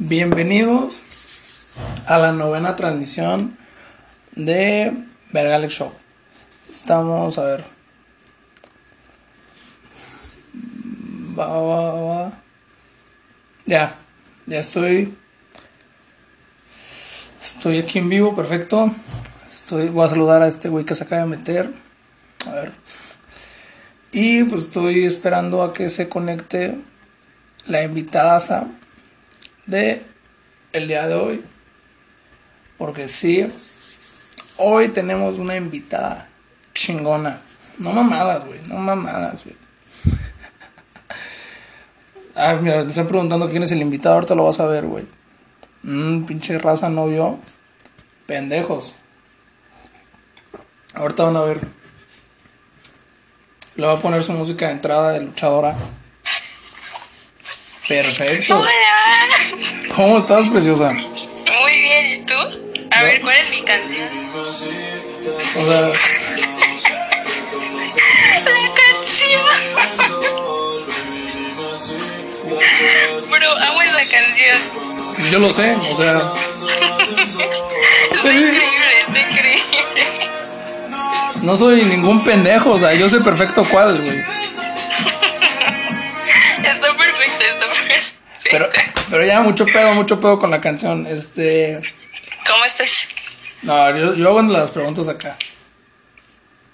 Bienvenidos a la novena transmisión de Vergalex Show. Estamos, a ver. Va, va, va. Ya, ya estoy. Estoy aquí en vivo, perfecto. Estoy, voy a saludar a este güey que se acaba de meter. A ver. Y pues estoy esperando a que se conecte la invitada de el día de hoy. Porque sí, hoy tenemos una invitada chingona. No mamadas, güey, no mamadas, güey. Ah, mira, me están preguntando quién es el invitado, ahorita lo vas a ver, güey. Mmm, pinche raza no vio. Pendejos. Ahorita van a ver. Le voy a poner su música de entrada de luchadora. Perfecto. Hola. ¿Cómo estás, preciosa? Muy bien, ¿y tú? A ver, ¿cuál es mi canción? O sea, La canción. Bro, amo esa canción. yo lo sé, o sea, Está increíble, está increíble. no soy ningún pendejo, o sea, yo sé perfecto cuál, güey. Pero, pero ya mucho pedo, mucho pedo con la canción. Este, ¿Cómo estás? no, yo, yo hago las preguntas acá.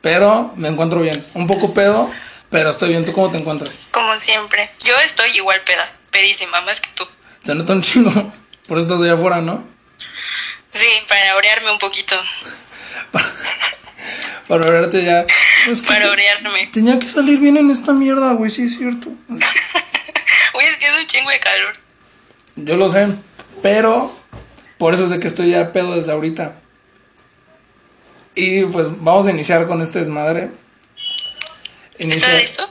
Pero me encuentro bien. Un poco pedo, pero estoy bien. ¿Tú cómo te encuentras? Como siempre. Yo estoy igual peda, pedísima, más que tú. Se nota un chingo. Por eso estás allá afuera, ¿no? Sí, para orearme un poquito. Para verte ya. Es que Para orearme. tenía que salir bien en esta mierda, güey, sí es cierto. Uy, es que es un chingo de calor. Yo lo sé, pero por eso sé que estoy ya pedo desde ahorita. Y pues vamos a iniciar con este desmadre. Inicia- ¿Estás listo?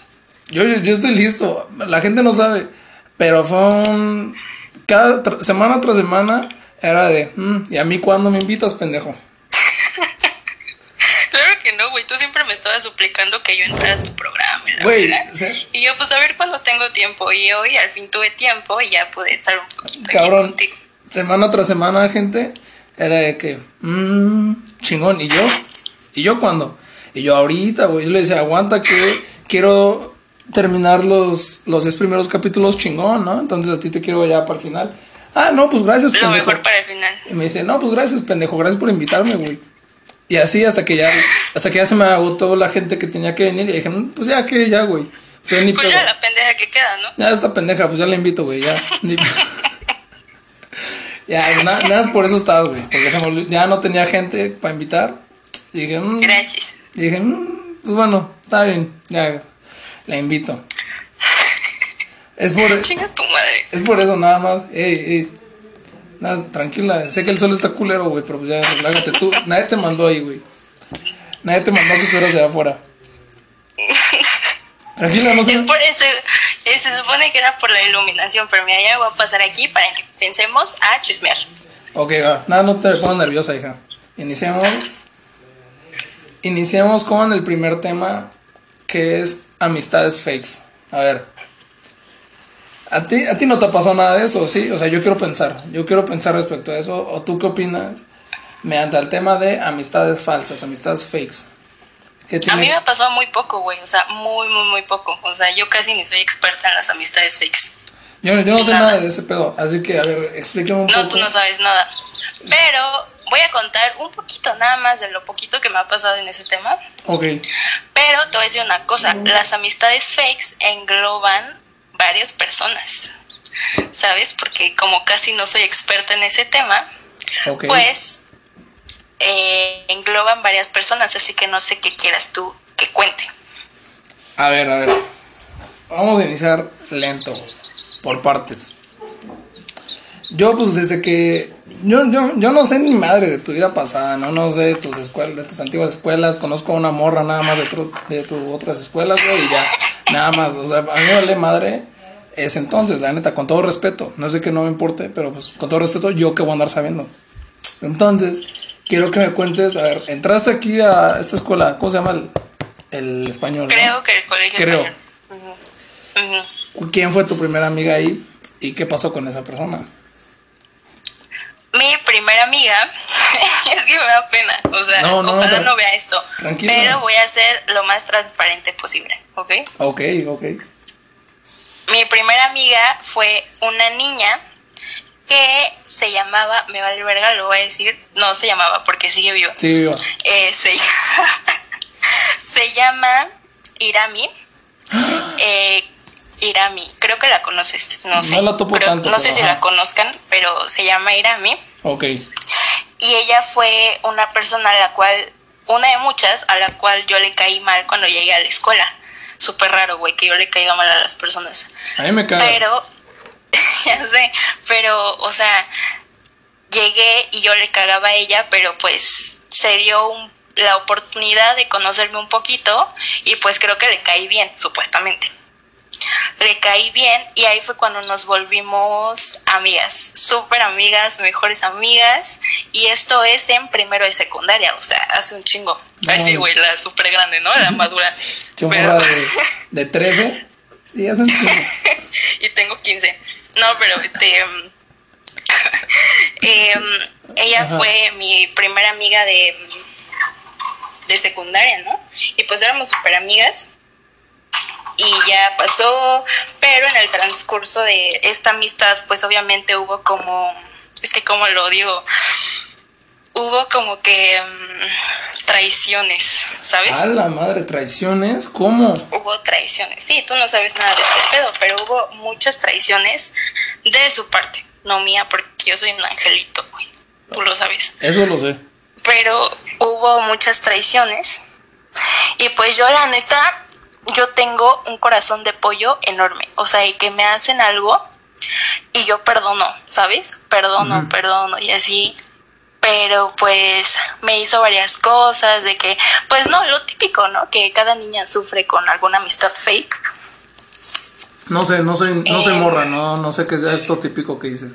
Yo, yo, yo estoy listo. La gente no sabe. Pero fue un... Cada tra- semana tras semana era de... "Mm, ¿Y a mí cuándo me invitas, pendejo? Güey. Tú siempre me estabas suplicando que yo entrara a tu programa. Güey, se- Y yo, pues a ver cuándo tengo tiempo. Y hoy al fin tuve tiempo y ya pude estar un poquito aquí cabrón. contigo. Semana tras semana, gente, era de que... "Mm, chingón. ¿Y yo? ¿Y yo cuándo? Y yo ahorita, güey. Yo le decía, aguanta que quiero terminar los, los 10 primeros capítulos chingón, ¿no? Entonces a ti te quiero ya para el final. Ah, no, pues gracias, Lo pendejo. mejor para el final. Y me dice, no, pues gracias, pendejo, gracias por invitarme, güey. Y así hasta que ya, hasta que ya se me agotó la gente que tenía que venir y dije, "Mm, pues ya que ya, güey. Ni Pues ya la pendeja que queda, ¿no? Ya esta pendeja, pues ya la invito, güey, ya. Ni- ya, na- nada más por eso estaba, güey. Porque se me ya no tenía gente para invitar. Y dije, "Mm". Gracias. Y dije, "Mm, pues bueno, está bien, ya la invito. Es por, Chinga tu madre. es por eso nada más. Ey, ey. Nada, tranquila. Sé que el sol está culero, güey, pero pues ya, relájate tú. Nadie te mandó ahí, güey. Nadie te mandó que estuvieras allá afuera. Tranquila, no Es por eso. eh, Se supone que era por la iluminación, pero mira, ya voy a pasar aquí para que pensemos a chismear. Ok, va. Nada, no te pongas nerviosa, hija. Iniciemos. Iniciemos con el primer tema, que es amistades fakes. A ver. ¿A ti, a ti no te pasó nada de eso, ¿sí? O sea, yo quiero pensar. Yo quiero pensar respecto a eso. ¿O tú qué opinas? Mediante el tema de amistades falsas, amistades fakes. ¿Qué A mí me ha pasado muy poco, güey. O sea, muy, muy, muy poco. O sea, yo casi ni soy experta en las amistades fakes. Yo, yo no sé Nada. nada de ese pedo. Así que, a ver, explíqueme un No, poco. tú no sabes nada. Pero voy a contar un poquito nada más de lo poquito que me ha pasado en ese tema. Ok. Pero te voy a decir una cosa, las amistades fakes engloban varias personas, ¿sabes? Porque como casi no soy experta en ese tema, pues eh, engloban varias personas, así que no sé qué quieras tú que cuente. A ver, a ver. Vamos a iniciar lento, por partes. Yo, pues, desde que. Yo, yo, yo no sé ni madre de tu vida pasada, ¿no? No sé de tus escuelas, de tus antiguas escuelas. Conozco a una morra nada más de, otro- de tus otras escuelas, güey, y ya. Nada más. O sea, a mí me vale madre ese entonces, la neta, con todo respeto. No sé que no me importe, pero pues con todo respeto, yo que voy a andar sabiendo. Entonces, quiero que me cuentes, a ver, entraste aquí a esta escuela, ¿cómo se llama el, el español? no? Creo que el colegio Creo. español. ¿Quién fue tu primera amiga ahí y qué pasó con esa persona? Primera amiga, es que me da pena, o sea, No, no, ojalá no vea esto, pero voy a ser lo más transparente posible, ¿ok? Ok, ok. Mi primera amiga fue una niña que se llamaba, me vale verga, lo voy a decir, no se llamaba porque sigue viva. Sí, viva. Eh, se, se llama Irami. Eh, Irami, creo que la conoces, no sé. No la topo pero tanto, No sé si la conozcan, pero se llama Irami. Ok. Y ella fue una persona a la cual, una de muchas, a la cual yo le caí mal cuando llegué a la escuela. Súper raro, güey, que yo le caiga mal a las personas. A mí me cagas. Pero, ya sé, pero, o sea, llegué y yo le cagaba a ella, pero pues se dio un- la oportunidad de conocerme un poquito y pues creo que le caí bien, supuestamente. Le caí bien y ahí fue cuando nos volvimos amigas, súper amigas, mejores amigas y esto es en primero de secundaria, o sea, hace un chingo. Ay, sí, güey, la súper grande, ¿no? La madura. Chomorra de, de 13. Sí, es un chingo. y tengo 15. No, pero este. em, ella Ajá. fue mi primera amiga de, de secundaria, ¿no? Y pues éramos súper amigas. Y ya pasó, pero en el transcurso de esta amistad, pues obviamente hubo como. Es que, como lo digo, hubo como que em, traiciones, ¿sabes? A la madre, traiciones. ¿Cómo? hubo traiciones. Sí, tú no sabes nada de este pedo, pero hubo muchas traiciones de su parte, no mía, porque yo soy un angelito, güey. Tú lo sabes. Eso lo sé. Pero hubo muchas traiciones. Y pues yo, la neta, yo tengo un corazón de pollo enorme. O sea, y que me hacen algo y yo perdono, ¿sabes? Perdono, perdono y así. Pero pues me hizo varias cosas de que, pues no, lo típico, ¿no? Que cada niña sufre con alguna amistad fake. No sé, no soy, no soy Eh. morra, no, no sé qué es esto típico que dices.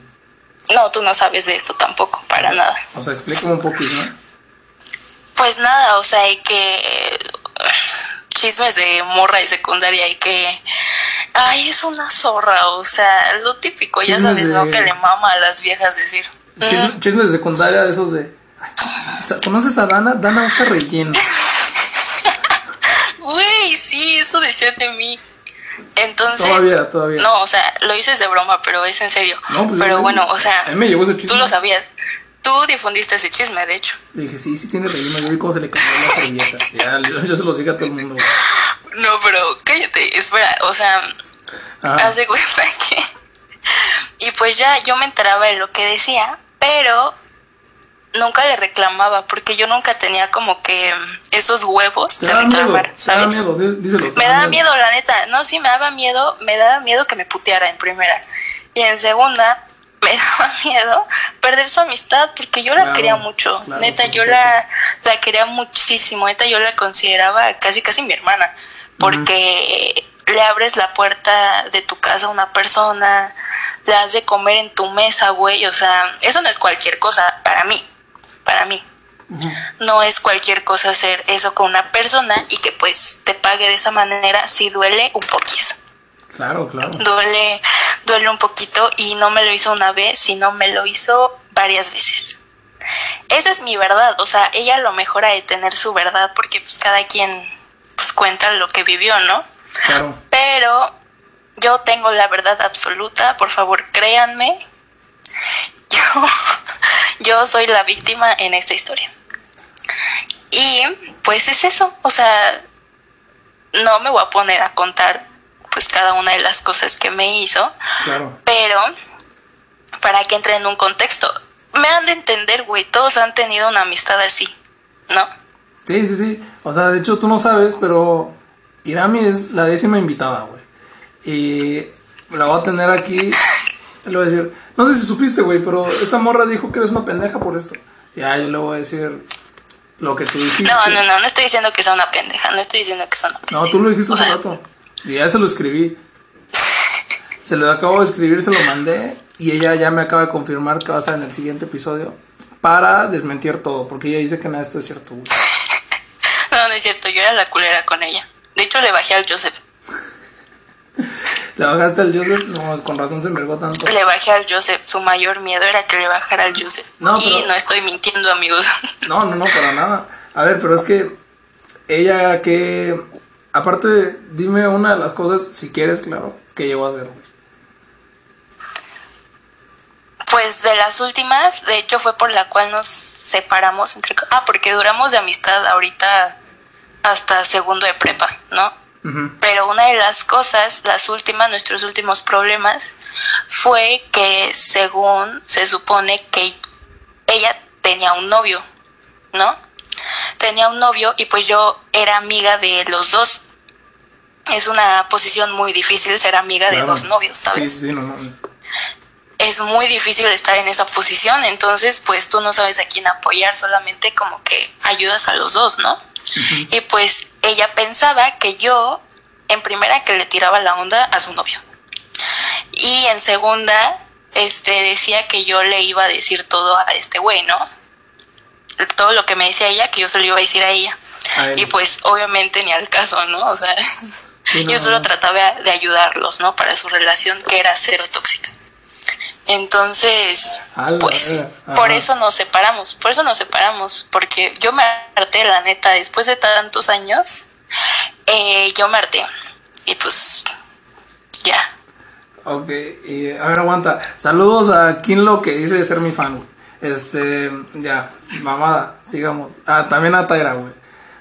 No, tú no sabes de esto tampoco, para nada. O sea, explícame un poquito, ¿no? Pues nada, o sea, que chismes de morra y secundaria y que ay, es una zorra, o sea, lo típico, ya Chismes sabes, ¿no? de- Que le mama a las viejas decir. Chisme- "Mm, Chismes de secundaria de esos de. Ay, ¿Conoces a Dana? Dana usa relleno. Güey, sí, eso decían de mí. Entonces, Todavía, todavía. no, o sea, lo dices de broma, pero es en serio. No, pues, pero bueno, o sea, a mí me llegó ese chisme. tú lo sabías. Tú difundiste ese chisme, de hecho. Le dije, sí, sí tiene relleno. Yo vi cómo se le cayó la servilleta. Ya, yo, yo se lo sigo a todo el mundo. No, pero cállate, espera, o sea, Ajá. haz de cuenta que. Y pues ya yo me enteraba de lo que decía, pero nunca le reclamaba, porque yo nunca tenía como que esos huevos de miedo, reclamar, da ¿sabes? miedo, dí- díselo. Me daba miedo, la neta. No, sí, me daba miedo. Me daba miedo que me puteara en primera. Y en segunda, me daba miedo perder su amistad porque yo la Claro, quería mucho. claro, neta, yo la, la quería muchísimo. Neta, yo la consideraba casi, casi mi hermana. Porque le abres la puerta de tu casa a una persona, le has de comer en tu mesa, güey. O sea, eso no es cualquier cosa para mí. Para mí no es cualquier cosa hacer eso con una persona y que pues te pague de esa manera si duele un poquito. Claro, claro. Duele, duele un poquito y no me lo hizo una vez, sino me lo hizo varias veces. Esa es mi verdad, o sea, ella lo mejora de tener su verdad porque pues cada quien pues cuenta lo que vivió, ¿no? Claro. Pero yo tengo la verdad absoluta, por favor, créanme. Yo, yo soy la víctima en esta historia. Y pues es eso, o sea, no me voy a poner a contar pues cada una de las cosas que me hizo, Claro. pero para que entre en un contexto. Me han de entender, güey, todos han tenido una amistad así, ¿no? Sí, sí, sí. O sea, de hecho tú no sabes, pero Irami es la décima invitada, güey. Y la voy a tener aquí. Le voy a decir, no sé si supiste, güey, pero esta morra dijo que eres una pendeja por esto. Ya, yo le voy a decir lo que tú dijiste. No, no, no, no estoy diciendo que sea una pendeja, no estoy diciendo que sea una pendeja. No, tú lo dijiste O hace sea, rato. Y ya se lo escribí. Se lo acabo de escribir, se lo mandé. Y ella ya me acaba de confirmar que va a ser en el siguiente episodio. Para desmentir todo. Porque ella dice que nada de esto es cierto, güey. No, no es cierto, yo era la culera con ella. De hecho, le bajé al Joseph. ¿Le bajaste al Joseph? No, con razón se envergó tanto. Le bajé al Joseph. Su mayor miedo era que le bajara al Joseph. No, y pero- no estoy mintiendo, amigos. No, no, no, para nada. A ver, pero es que ella que... Aparte, dime una de las cosas, si quieres, claro, que llegó a hacer, güey. Pues de las últimas, de hecho fue por la cual nos separamos entre... Ah, porque duramos de amistad ahorita hasta segundo de prepa, ¿no? Pero una de las cosas, las últimas, nuestros últimos problemas, fue que según se supone que ella tenía un novio, ¿no? Tenía un novio y pues yo era amiga de los dos. Es una posición muy difícil ser amiga de los novios, ¿sabes? Sí, sí, no mames. es muy difícil estar en esa posición, entonces pues tú no sabes a quién apoyar, solamente como que ayudas a los dos, ¿no? Y pues ella pensaba que yo, en primera, que le tiraba la onda a su novio. Y en segunda, este decía que yo le iba a decir todo a este güey, ¿no? Todo lo que me decía ella, que yo se lo iba a decir a ella. A. Y pues obviamente ni al caso, ¿no? O sea, no, yo solo trataba de ayudarlos, ¿no? Para su relación que era cero tóxica. Entonces, pues, por eso nos separamos, por eso nos separamos, porque yo me harté, la neta, después de tantos años, eh, yo me harté. Y pues, ya. Ok, y a ver, aguanta. Saludos a Kinlo que dice ser mi fan, güey. Este, ya, mamada, sigamos. Ah, también a Tyra, güey.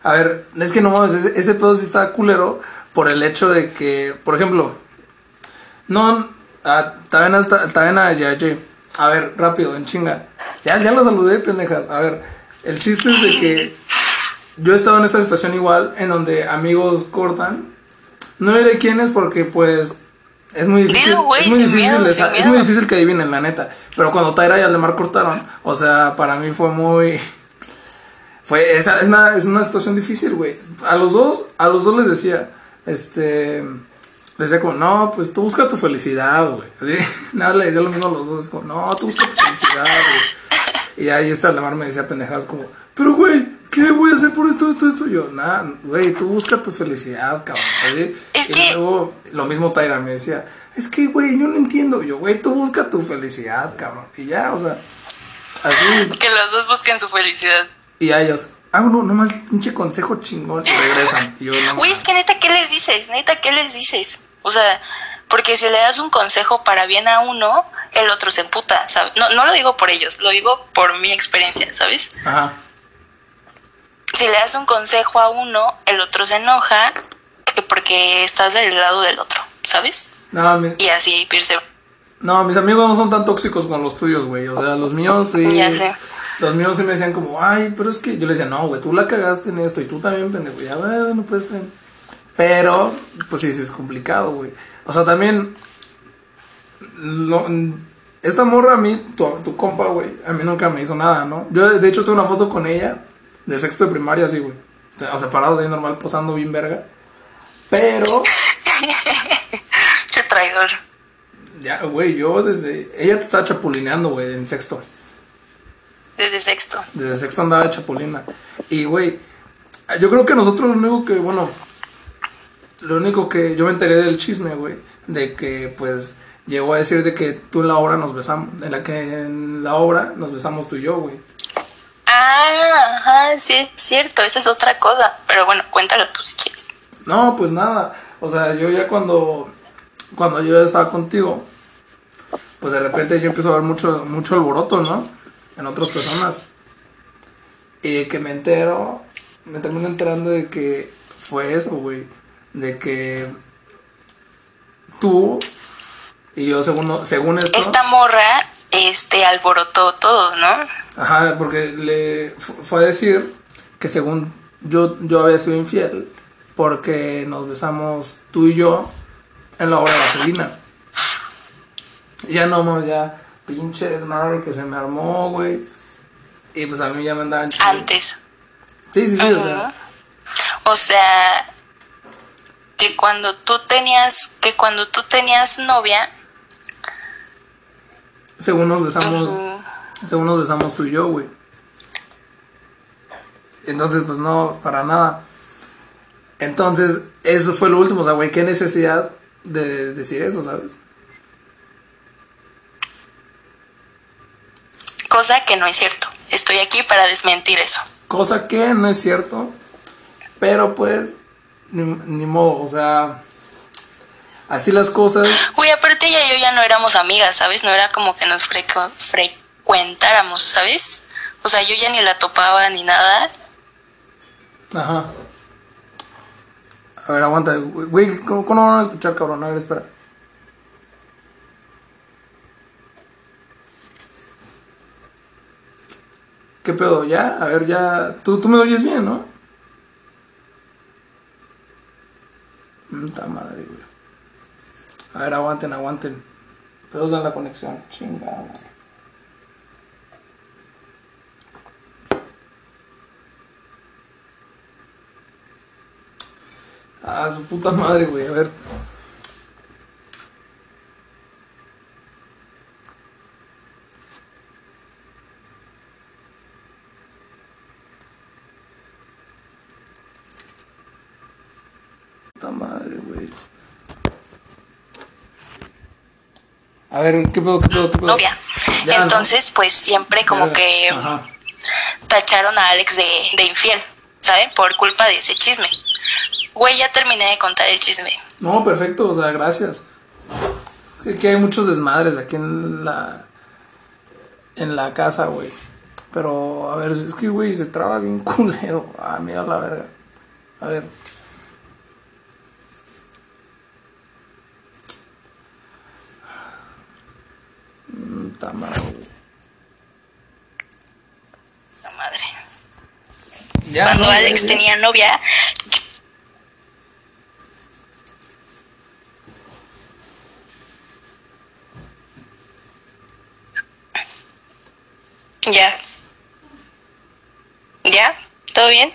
A ver, es que no mames, ese, ese pedo sí está culero por el hecho de que, por ejemplo, no, ah, también, hasta, también a. A ver, rápido, en chinga. Ya, ya lo saludé, pendejas. A ver, el chiste es de que yo he estado en esta situación igual, en donde amigos cortan. No diré quién es porque, pues, es muy difícil. Dilo, güey, es muy difícil, miedo, sa- es muy difícil que adivinen, la neta. Pero cuando Tyra y Aldemar cortaron, o sea, para mí fue muy. Fue, esa, es, una, es una situación difícil, güey. A los dos, a los dos les decía, este. Decía como, no, pues tú busca tu felicidad, güey. Nada, le decía lo mismo a los dos, es como, no, tú busca tu felicidad, güey. Y ahí está Aldemar me decía pendejadas como, pero güey, ¿qué voy a hacer por esto, esto, esto? Y yo, nada, güey, tú busca tu felicidad, cabrón. ¿sí? Es y que- luego, lo mismo Tyra me decía, es que, güey, yo no entiendo. Yo, güey, tú busca tu felicidad, cabrón. Y ya, o sea, así. Que los dos busquen su felicidad. Y a ellos, ah, no, nomás pinche consejo chingón. Regresan. Y yo, no, Güey, es que neta, ¿qué les dices? Neta, ¿qué les dices? O sea, porque si le das un consejo para bien a uno, el otro se emputa, ¿sabes? No, no lo digo por ellos, lo digo por mi experiencia, ¿sabes? Ajá. Si le das un consejo a uno, el otro se enoja que porque estás del lado del otro, ¿sabes? No, mi- Y así irse. no, mis amigos no son tan tóxicos como los tuyos, güey. O sea, los míos sí. Ya sé. Los míos sí me decían como, ay, pero es que yo les decía, no, güey, tú la cagaste en esto y tú también, pendejo. Ya, bueno, pues está bien. Pero, pues sí, sí es complicado, güey. O sea, también. No, esta morra a mí, tu, tu compa, güey, a mí nunca me hizo nada, ¿no? Yo, de hecho, tengo una foto con ella de sexto de primaria, así, güey. O sea, o sea, parados ahí normal, posando bien verga. Pero, Che traidor. ya, güey, yo desde. Ella te estaba chapulineando, güey, en sexto. Desde sexto. Desde sexto andaba de chapulina. Y, güey, yo creo que nosotros lo único que, bueno, lo único que yo me enteré del chisme, güey, de que, pues, llegó a decir de que tú en la obra nos besamos, en la que en la obra nos besamos tú y yo, güey. Ah, ajá, sí, es cierto, esa es otra cosa. Pero bueno, cuéntalo tú si quieres. No, pues nada, o sea, yo ya cuando, cuando yo ya estaba contigo, pues de repente yo empiezo a ver mucho, mucho alboroto, ¿no? En otras personas. Y que me entero, me termino enterando de que fue eso, güey. De que tú y yo, según, según esto. Esta morra, este, alborotó todo, ¿no? Ajá, porque le fu- fue a decir que según yo, yo había sido infiel porque nos besamos tú y yo en la obra de Vaselina. Y ya no, ya pinche desmadre que se me armó, güey. Y pues a mí ya me andaban... Antes. Sí, sí, sí, o sea... O sea, que cuando tú tenías, que cuando tú tenías novia, Según nos besamos, según nos besamos tú y yo, güey. Entonces, pues no, para nada. Entonces, eso fue lo último, o sea, güey, qué necesidad de decir eso, ¿sabes? Cosa que no es cierto. Estoy aquí para desmentir eso. Cosa que no es cierto. Pero pues, ni, ni modo, o sea, así las cosas. Uy, aparte ella y yo ya no éramos amigas, ¿sabes? No era como que nos frecu- frecuentáramos, ¿sabes? O sea, yo ya ni la topaba ni nada. Ajá. A ver, aguanta. Güey, ¿cómo, cómo no van a escuchar, cabrón? A ver, espera. ¿Qué pedo? ¿Ya? A ver, ya. Tú, tú me oyes bien, ¿no? Puta madre, güey. A ver, aguanten, aguanten. Pedos en la conexión. Chingada. madre. Ah, su puta madre, güey. A ver. Puta madre, güey. A ver, ¿qué pedo, qué pedo? novia. Ya, ¿no? Entonces, pues siempre como que Ajá. tacharon a Alex de, de infiel, ¿saben? Por culpa de ese chisme. Güey, ya terminé de contar el chisme. No, perfecto, o sea, gracias. Es que hay muchos desmadres aquí en la en la casa, güey. Pero, a ver, es que, güey, se traba bien culero. Ah, mira la verga. A ver. Mm, ta madre. La madre. Ya, Cuando no, Alex ya. tenía novia, ya. ¿Ya? ¿Todo bien?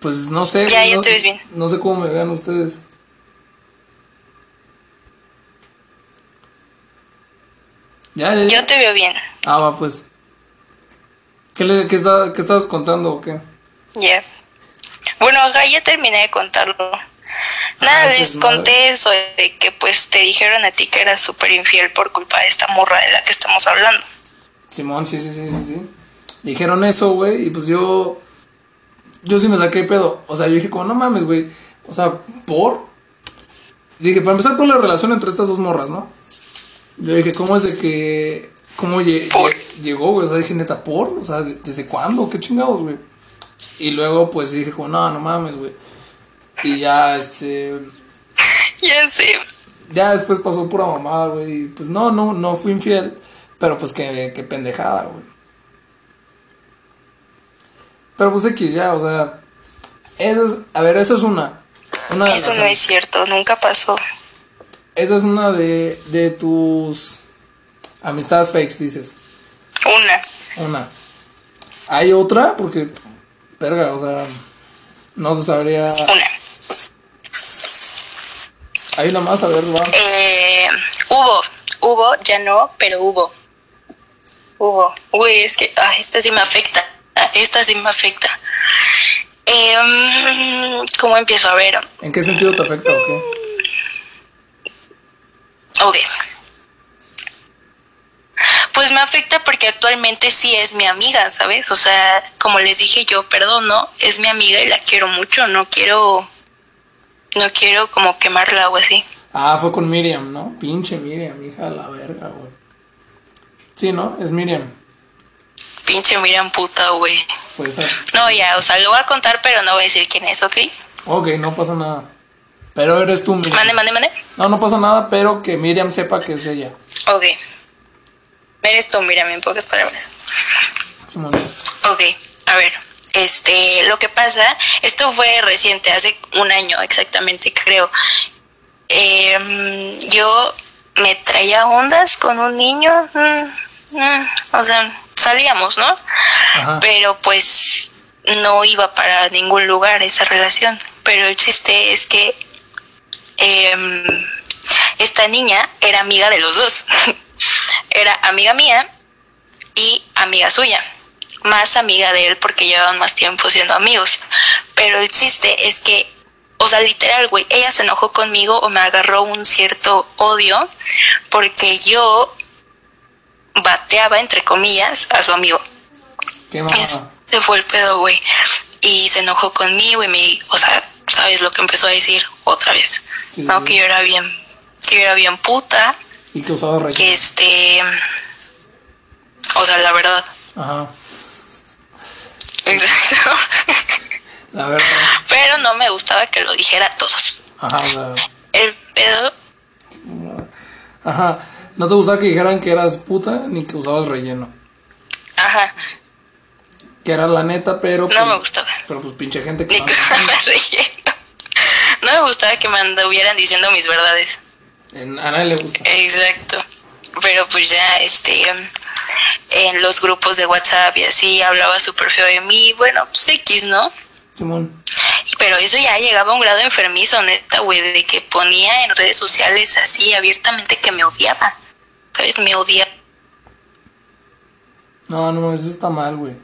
Pues no sé. Ya, ya te ves bien. No sé cómo me vean ustedes. Ya, ya, ya. Yo te veo bien. Ah, va, pues. ¿Qué, le, qué, está, ¿Qué estabas contando o qué? Ya. Bueno, acá ya terminé de contarlo. Nada, Ah, les sí, madre. conté eso de que pues te dijeron a ti que eras súper infiel por culpa de esta morra de la que estamos hablando. Simón, sí, sí, sí, sí, sí. Dijeron eso, güey, y pues yo. Yo sí me saqué de pedo. O sea, yo dije, como, no mames, güey. O sea, ¿por? Dije, para empezar con la relación entre estas dos morras, ¿no? Yo dije, ¿cómo es de que. ¿Cómo llegó, güey? O sea, dije, neta, ¿por? O sea, ¿de- ¿desde cuándo? ¿Qué chingados, güey? Y luego, pues dije, como, no, no mames, güey. Y ya, este. Ya sé. Ya después pasó pura mamada, güey. y Pues no, no, no fui infiel. Pero pues qué, qué pendejada, güey. Pero pues X ya, o sea. Eso es, a ver, eso es una. Eso no es cierto, nunca pasó. Esa es una de, de tus amistades fakes, dices. Una. Una. Hay otra, porque. Verga, o sea. No te sabría. Una. Hay una más, a ver, va. Eh, hubo, hubo, ya no, pero hubo. Hubo. Uy, es que ah, esta sí me afecta. Esta sí me afecta. Em, ¿Cómo empiezo a ver? ¿En qué sentido te afecta o qué? Ok. Pues me afecta porque actualmente sí es mi amiga, ¿sabes? O sea, como les dije yo, perdono, es mi amiga y la quiero mucho, no quiero, no quiero como quemarla o así. Ah, fue con Miriam, ¿no? Pinche Miriam, hija de la verga, güey. Sí, ¿no? Es Miriam. Pinche miran puta, güey. Fue esa. No, ya, o sea, lo voy a contar, pero no voy a decir quién es, ¿ok? Ok, no pasa nada. Pero eres tú, Miriam. Mande, mande, mande. No, no pasa nada, pero que Miriam sepa que es ella. Ok. Eres tú, mírame en pocas palabras. Simón. Ok, a ver, este, lo que pasa, esto fue reciente, hace un año exactamente, creo. Em, yo me traía ondas con un niño, mm, mm, o sea, salíamos, ¿no? Ajá. Pero pues no iba para ningún lugar esa relación. Pero el chiste es que em, esta niña era amiga de los dos. era amiga mía y amiga suya. Más amiga de él porque llevaban más tiempo siendo amigos. Pero el chiste es que o sea, literal, güey, ella se enojó conmigo o me agarró un cierto odio porque yo bateaba, entre comillas, a su amigo. Qué. Este fue el pedo, güey. Y se enojó conmigo y me, o sea, ¿sabes lo que empezó a decir otra vez? Sí, no, que yo era bien, que yo era bien puta, Y que usaba rey. que este, o sea, la verdad. Ajá. Exacto. La verdad. Pero no me gustaba que lo dijera a todos. Ajá, o sea. El pedo, Ajá. No te gustaba que dijeran que eras puta ni que usabas relleno. ajá, Que era la neta, pero. Pues, no me gustaba. Pero pues pinche gente que. Ni que usaba relleno. No me gustaba que me anduvieran diciendo mis verdades. A nadie le gusta. Exacto. Pero pues ya, este, en los grupos de WhatsApp y así hablaba súper feo de mí. Bueno, pues X, ¿no? Simón. Pero eso ya llegaba a un grado enfermizo, neta, güey, de que ponía en redes sociales así abiertamente que me odiaba. ¿Sabes? Me odiaba. No, no, eso está mal, güey.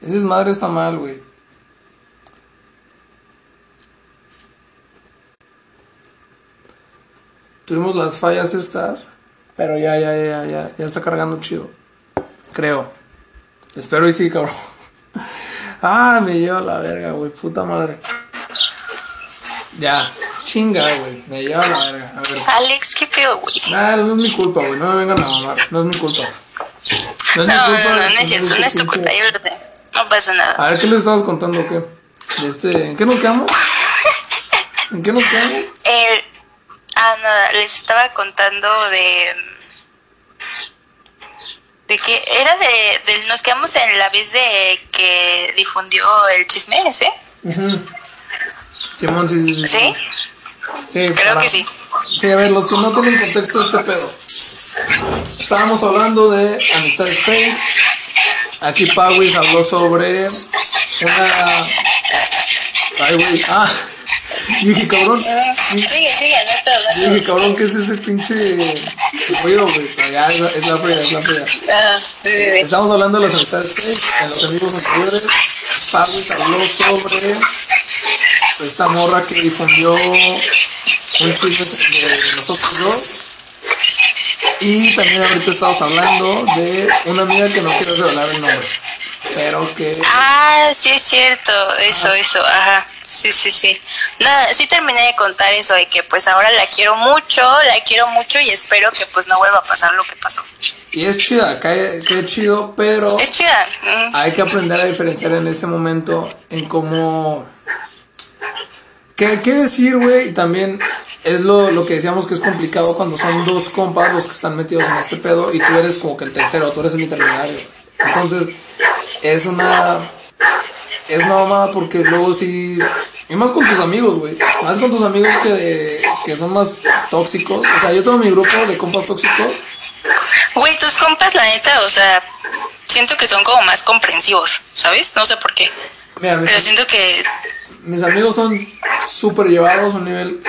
Ese desmadre está mal, güey. Tuvimos las fallas estas, pero ya, ya, ya, ya, ya está cargando chido. Creo. Espero y sí, cabrón. Ah, me lleva la verga, güey, puta madre. Ya, chinga, güey, me lleva la verga. A ver. Alex, qué pedo, güey. Nah, no es mi culpa, güey. No me vengan a mamar. No es mi culpa. No es No, no, no, no de es cierto, no es tu culpa, yo sé. No pasa nada. A ver, ¿qué les estabas contando o qué? De este... ¿En qué nos quedamos? ¿En qué nos quedamos? El, ah, nada, les estaba contando de. De que era de, de. Nos quedamos en la vez de que difundió el chisme ese. Ujú. Simón, sí, sí, sí. ¿Sí? Sí, Creo para- que sí. Sí, a ver, los que no tienen contexto de este pedo. Estábamos hablando de amistades fake. Aquí Pawis habló sobre una... Ay, güey. Ah, y dije, cabrón. Sigue, sigue, no dije, cabrón, ¿qué es ese pinche ruido, güey? Pero ya es la, es la fría, es la fría. Ah, sí, sí, sí. Estamos hablando de las amistades en los amigos anteriores. Pablo habló sobre esta morra que difundió un chisme de nosotros dos. Y también ahorita estamos hablando de una amiga que no quiero revelar el nombre. Pero que... Ah, sí es cierto, eso, eso, ajá, sí, sí, sí. Nada, sí terminé de contar eso de que pues ahora la quiero mucho, la quiero mucho y espero que pues no vuelva a pasar lo que pasó. Y es chida, cae, cae chido, pero... Es chida. mm. hay que aprender a diferenciar en ese momento en cómo... ¿Qué, qué decir, güey? Y también es lo, lo que decíamos que es complicado cuando son dos compas los que están metidos en este pedo y tú eres como que el tercero, tú eres el intermediario. Entonces, es una... Es una mamada porque luego sí... Y más con tus amigos, güey. Más con tus amigos que, que son más tóxicos. O sea, yo tengo mi grupo de compas tóxicos. Güey, tus compas, la neta, o sea, siento que son como más comprensivos, ¿sabes? No sé por qué. Mira, Pero siento que... mis amigos son súper llevados a un nivel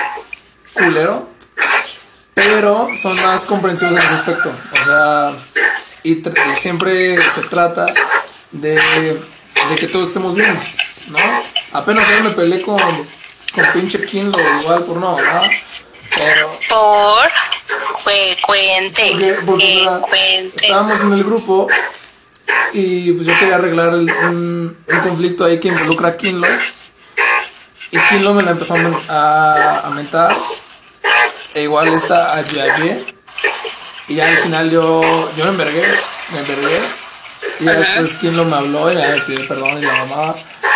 culero, pero son más comprensivos en ese aspecto. O sea, y siempre se trata de, de que todos estemos bien, ¿no? Apenas ayer me peleé con, con pinche Kinlo, igual por no, ¿verdad? Pero, Por... Cue- cuente. porque, porque, que o sea, cuente. estábamos en el grupo y pues yo quería arreglar el- un, un conflicto ahí que involucra a Kinlo. Y Kinlo me la empezó a, a mentar. E igual está a Yaye. Y ya al final yo, yo me envergué, me envergué. Y después Kinlo me habló y me pidió perdón y la mamá.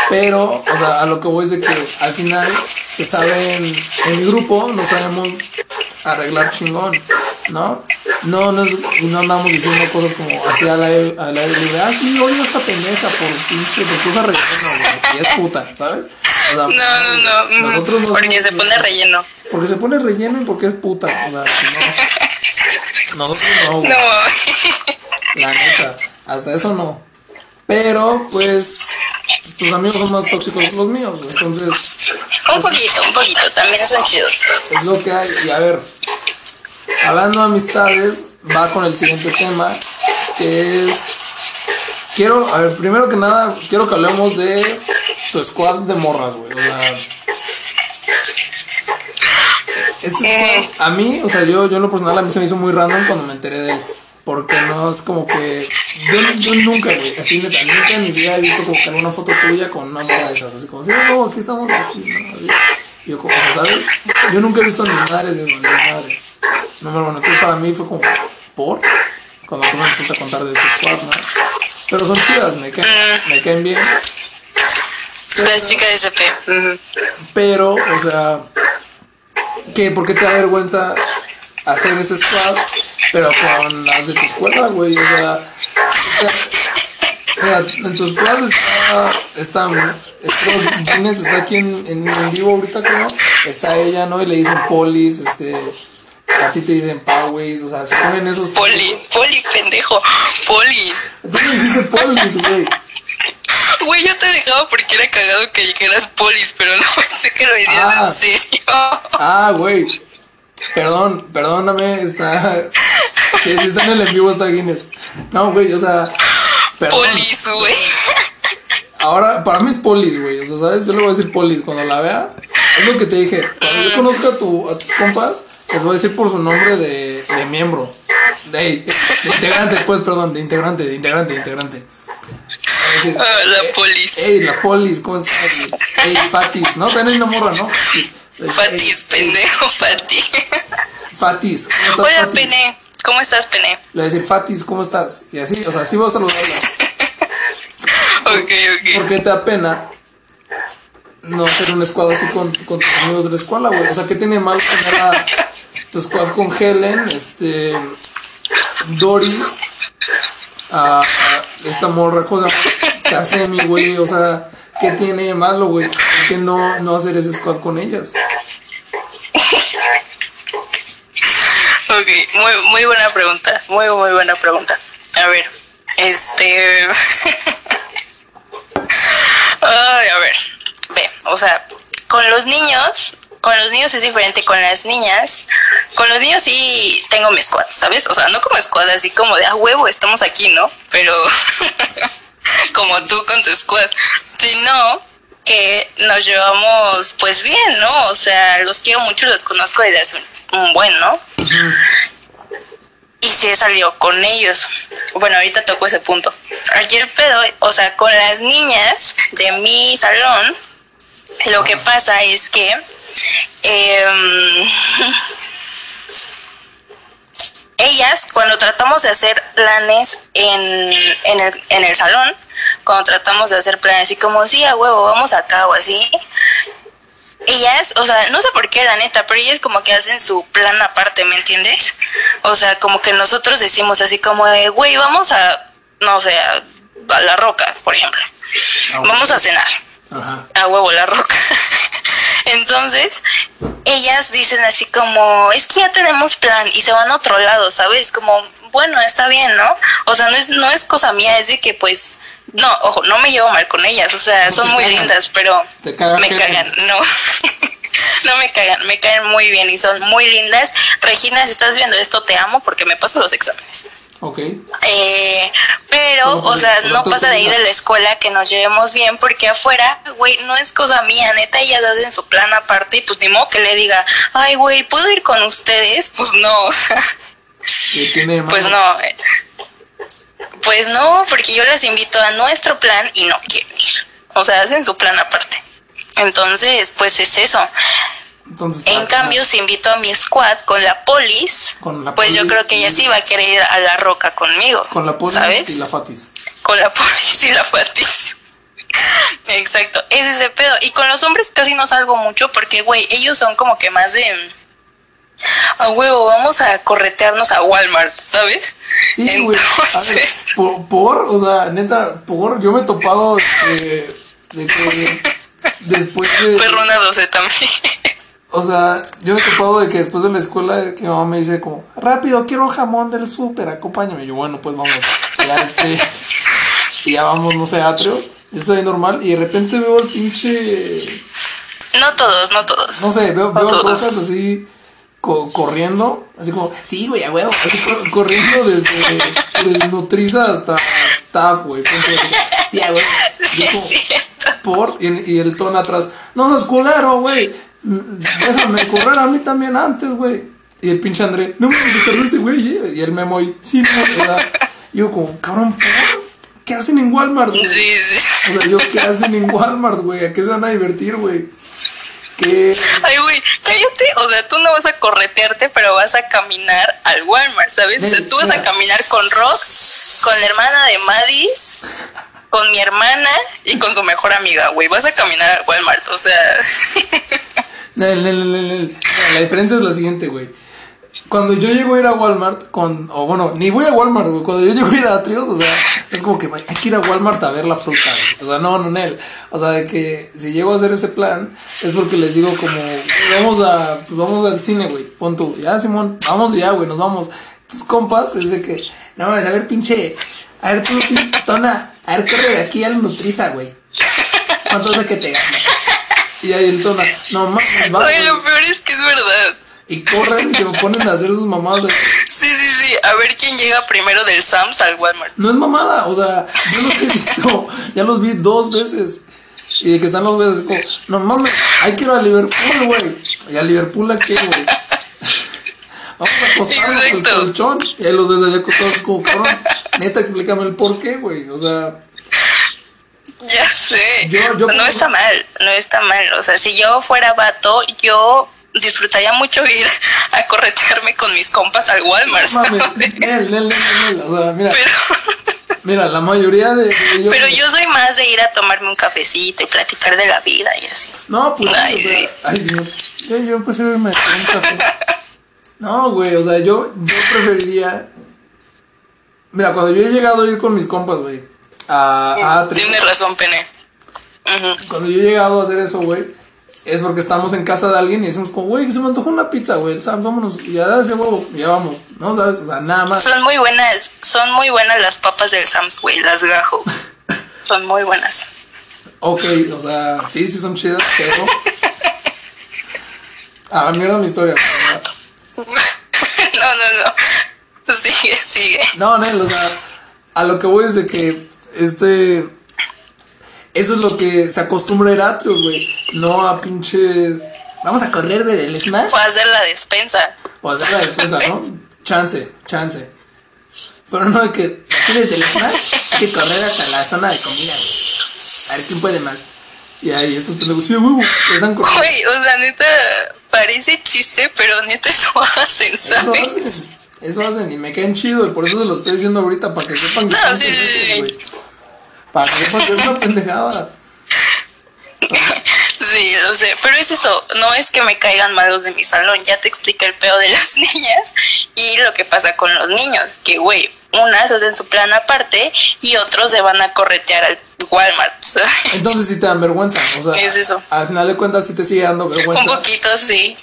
Pero, o sea, a lo que voy es de que al final se sabe en, en grupo, no sabemos arreglar chingón, ¿no? No, no es, y no andamos diciendo cosas como así al aire, al aire libre, ah, sí, oye esta pendeja por pinche, porque usa relleno, güey, y es puta, ¿sabes? O sea, No, no, no. mm, nosotros no porque somos- se pone relleno. Porque se pone relleno y porque es puta, o sea, no. Nosotros no, güey. No. La neta, hasta eso no. Pero, pues, tus amigos son más tóxicos que los míos. Entonces, un poquito, un poquito. También son chidos. es lo que hay. Y a ver, hablando de amistades, va con el siguiente tema, que es... Quiero, a ver, primero que nada, quiero que hablemos de tu squad de morras, güey. O sea. Este Eh. squad, a mí, o sea, yo, yo en lo personal a mí se me hizo muy random cuando me enteré de él. Porque no es como que. Yo, yo nunca, güey, así neta, nunca en mi vida he visto como que alguna foto tuya con una morra de esas. Así como, sí, no, aquí estamos aquí, ¿no? Así. Yo, como, o sea, ¿sabes? Yo nunca he visto ni madres de eso, ni madres. No, pero bueno, entonces para mí fue como, ¿por? Cuando tú me empezaste a contar de este squad, ¿no? Pero son chidas, me caen, me caen bien. Las chicas de SP. ujú. Pero, o sea, ¿qué? ¿por qué te da vergüenza hacer ese squad? Pero con las de tu escuela, güey, o sea, mira, en tu squad está, está, está está aquí en, en, en vivo ahorita, creo, está ella, ¿no? Y le dicen polis, este, a ti te dicen poways, o sea, se ponen esos... Poli, poli, pendejo. Poli. Me dijiste polis, güey. Güey, yo te dejaba porque era cagado que dijeras polis, pero no pensé que lo decías Ah. en serio. Ah, güey. Perdón, perdóname, está. Si está en el en vivo está Guinness. No, güey, o sea. Perdón. Polis, güey. Ahora, para mí es polis, güey. O sea, ¿sabes? Yo le voy a decir polis cuando la vea. Es lo que te dije. Cuando yo conozca a, tu, a tus compas, les voy a decir por su nombre de, de miembro. De, de integrante, pues, perdón, de integrante, de integrante, de integrante. Decir, Ah, la eh, polis. Ey, la polis, ¿cómo estás? Ey, Fatis. No, también una morra, ¿no? Fatis. Fatis, pendejo, Fati. Fatis, ¿cómo estás? Hola, Fatis? Pene. ¿Cómo estás, Pene? Le voy a decir, Fatis, ¿cómo estás? Y así, o sea, así voy a saludarla. Ok, ok. ¿Por qué te da pena no hacer un squad así con, con tus amigos de la escuela, güey? O sea, ¿qué tiene mal tener a tu squad con Helen, este, Doris, a, a esta morra, cosa, Kasemi, güey? O sea, ¿qué tiene de malo, güey? ¿Por qué no, no hacer ese squad con ellas? Ok, muy, muy buena pregunta. Muy, muy buena pregunta. A ver, este. Ay, a ver. Ve, o sea, con los niños, con los niños es diferente con las niñas. Con los niños sí tengo mi squad, ¿sabes? O sea, no como squad así como de a huevo, estamos aquí, ¿no? Pero como tú con tu squad. Sino que nos llevamos pues bien, ¿no? O sea, los quiero mucho, los conozco desde hace un- buen, ¿no? Y sí he salido con ellos. Bueno, ahorita toco ese punto. Aquí el pedo, o sea, con las niñas de mi salón, lo que pasa es que em, ellas, cuando tratamos de hacer planes en, en, el, en el salón, cuando tratamos de hacer planes así como, sí, a huevo, vamos acá o así, ellas, o sea, no sé por qué, la neta, pero ellas como que hacen su plan aparte, ¿me entiendes? O sea, como que nosotros decimos así como, güey, vamos a, no sé, a, a la roca, por ejemplo. Ah, Vamos a cenar Ajá. a huevo la roca. Entonces, ellas dicen así como, es que ya tenemos plan y se van a otro lado, ¿sabes? Como, bueno, está bien, ¿no? O sea, no es, no es cosa mía, es de que pues, no, ojo, no me llevo mal con ellas, o sea, son muy cagan. lindas, pero Te cagan me gente. cagan, no. No me cagan, me caen muy bien y son muy lindas. Regina, si estás viendo esto, te amo porque me paso los exámenes. Ok. Eh, pero, o sea, no pasa de ahí de la escuela que nos llevemos bien, porque afuera, güey, no es cosa mía, neta, ellas hacen su plan aparte y pues ni modo que le diga, ay, güey, ¿puedo ir con ustedes? Pues no, pues no. eh. Pues no, porque yo les invito a nuestro plan y no quieren ir. O sea, hacen su plan aparte. Entonces, pues es eso. Entonces, En cambio, si invito a mi squad con la polis, Con la pues yo creo que ella sí va a querer ir a la roca conmigo. Con la polis ¿sabes? y la fatis. con la polis y la fatis. Exacto, es ese pedo. Y con los hombres casi no salgo mucho porque, güey, ellos son como que más de... A huevo, vamos a corretearnos a Walmart, ¿sabes? Sí, güey. Entonces, por, por, o sea, neta, por, yo me he topado de, de que después de. perrona 12 también. O sea, yo me he topado de que después de la escuela, que mi mamá me dice como, rápido, quiero jamón del súper, acompáñame. Y yo, bueno, pues vamos. Ya este. Y ya vamos, no sé, a atrios. Eso es normal. Y de repente veo el pinche. No todos, no todos. No sé, veo, No veo rojas así co- corriendo, así como, sí, güey, a huevo, así cor- corriendo desde, desde Nutriza hasta TAF, güey. Sí, güey. Sí, Yo es como, cierto. por, y, y el tono atrás, no seas culero, güey. Déjame correr a mí también antes, güey. Y el pinche André, no me tardó ese güey. eh". Y el memo y, sí, no, ¿verdad? Y yo como, cabrón. ¿qué hacen en Walmart, güey? Sí, sí. O sea, yo, ¿qué hacen en Walmart, güey? ¿A qué se van a divertir, güey? ¿Qué? Ay, güey, cállate. O sea, tú no vas a corretearte, pero vas a caminar al Walmart, ¿sabes? O sea, tú vas a caminar con Rox, con la hermana de Madis, con mi hermana y con su mejor amiga, güey. Vas a caminar al Walmart, o sea. Nel, nel. Mira, La diferencia es la siguiente, güey. Cuando yo llego a ir a Walmart con... O bueno, ni voy a Walmart, güey. Cuando yo llego a ir a Atrios, o sea, es como que hay que ir a Walmart a ver la fruta, güey. O sea, no, no, Nel. O sea, de que si llego a hacer ese plan, es porque les digo como... Vamos a... Pues vamos al cine, güey. Pon tú. Ya, Simón. Vamos ya, güey. Nos vamos. Tus compas es de que... No, a ver, pinche... A ver, tú, tona. A ver, corre de aquí al Nutriza, güey. ¿Cuánto es de que te gana? Y ahí el tona. No, mames, va, Ay, güey. lo peor es que es verdad. Y corren y se me ponen a hacer sus mamadas. Sí, sí, sí. A ver quién llega primero del Sams al Walmart. No es mamada, o sea, yo los he visto, ya los vi dos veces. Y de que están los veces como, no mames, hay que ir a Liverpool, güey. Y a Liverpool aquí, güey. Vamos a acostarnos en el colchón. Y ahí los ves allá acostados como, cabrón, neta, explícame el por qué, güey. O sea, Ya sé. Yo- yo- no está mal, no está mal. O sea, si yo fuera vato, yo disfrutaría mucho ir a corretearme con mis compas al Walmart. mames, ¿sabes? Nel, Nel, Nel. O sea, mira, Pero, mira, la mayoría de, ellos- pero yo soy más de ir a tomarme un cafecito y platicar de la vida y así. No, pues, Ay, o sea, sí. ay, sí. Yo, yo prefiero irme a un café. No, güey, o sea, yo, yo preferiría. Mira, cuando yo he llegado a ir con mis compas, güey, a, a Atri- Tienes razón, Pene. Cuando yo he llegado a hacer eso, güey, es porque estamos en casa de alguien y decimos, como, güey, que se me antojó una pizza, güey, Sam, vámonos, ya, huevo, ya vamos, ¿no? ¿Sabes? O sea, nada más. Son muy buenas, son muy buenas las papas del Sams, güey, las gajo. Son muy buenas. Ok, o sea, sí, sí son chidas, pero. A la mierda mi historia. No, no, no. Sigue, sigue. No, Nel, o sea, a lo que voy es de que este. Eso es lo que se acostumbra a Atrios, güey. No a pinches. Vamos a correr, güey, del Smash. O hacer la despensa. O hacer la despensa, ¿no? Chance, chance. Pero no de que. Aquí desde el Smash hay que correr hasta la zona de comida, güey. A ver quién puede más. Y ahí estos pendejos, sí, huevo, están corriendo. Güey, o sea, neta, parece chiste, pero neta eso hacen, Eso ¿sabes? hacen, eso hacen y me caen chido y por eso se lo estoy diciendo ahorita para que sepan que No, sí, güey. Para que sepan que es una pendejada. Sí, lo sé, pero es eso, no es que me caigan mal los de mi salón, ya te expliqué el peo de las niñas y lo que pasa con los niños, que güey, unas hacen su plan aparte y otros se van a corretear al Walmart, ¿sabes? Entonces sí te dan vergüenza. O sea, Es eso. Al final de cuentas sí te sigue dando vergüenza. Un poquito sí,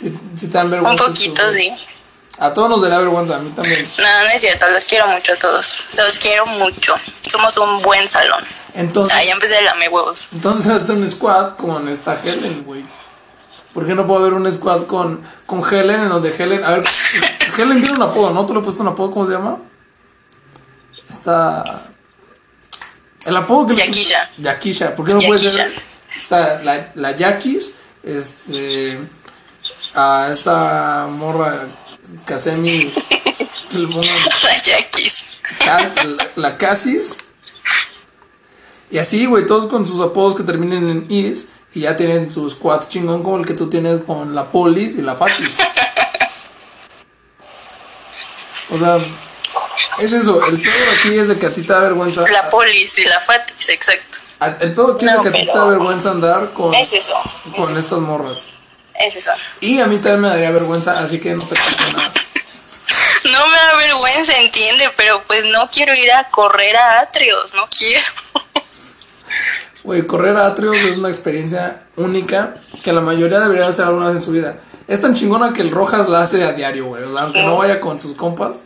Sí, sí te dan un vergüenza. poquito estos, sí. A todos nos daría vergüenza, a mí también. No, no es cierto, los quiero mucho a todos, los quiero mucho, somos un buen salón. Entonces, Ah, ya empecé a lame huevos. entonces hazte un squad con esta Helen, güey. ¿Por qué no puede haber un squad con, con Helen en donde Helen... A ver, Helen tiene un apodo, ¿no? ¿Tú le has puesto un apodo? ¿Cómo se llama? Está... El apodo que le Yakisha. Yakisha. ¿Por qué no puede ser? Está la, la Yakis, este... A esta morra mono- La Yaquis. La, la Casis. Y así, güey, todos con sus apodos que terminen en is. Y ya tienen su squad chingón como el que tú tienes con la Polis y la Fatis. O sea, es eso. El pedo aquí es de que a ti te da vergüenza. La polis y la fatis, exacto. El pedo aquí es de que a ti te da vergüenza andar con, Es eso. con estas morras. Es eso. Y a mí también me daría vergüenza, así que no te cuento nada. No me da vergüenza, entiende, pero pues no quiero ir a correr a atrios, no quiero. Güey, correr a Atrios es una experiencia única que la mayoría debería hacer alguna vez en su vida. Es tan chingona que el Rojas la hace a diario, güey. O sea, aunque no vaya con sus compas,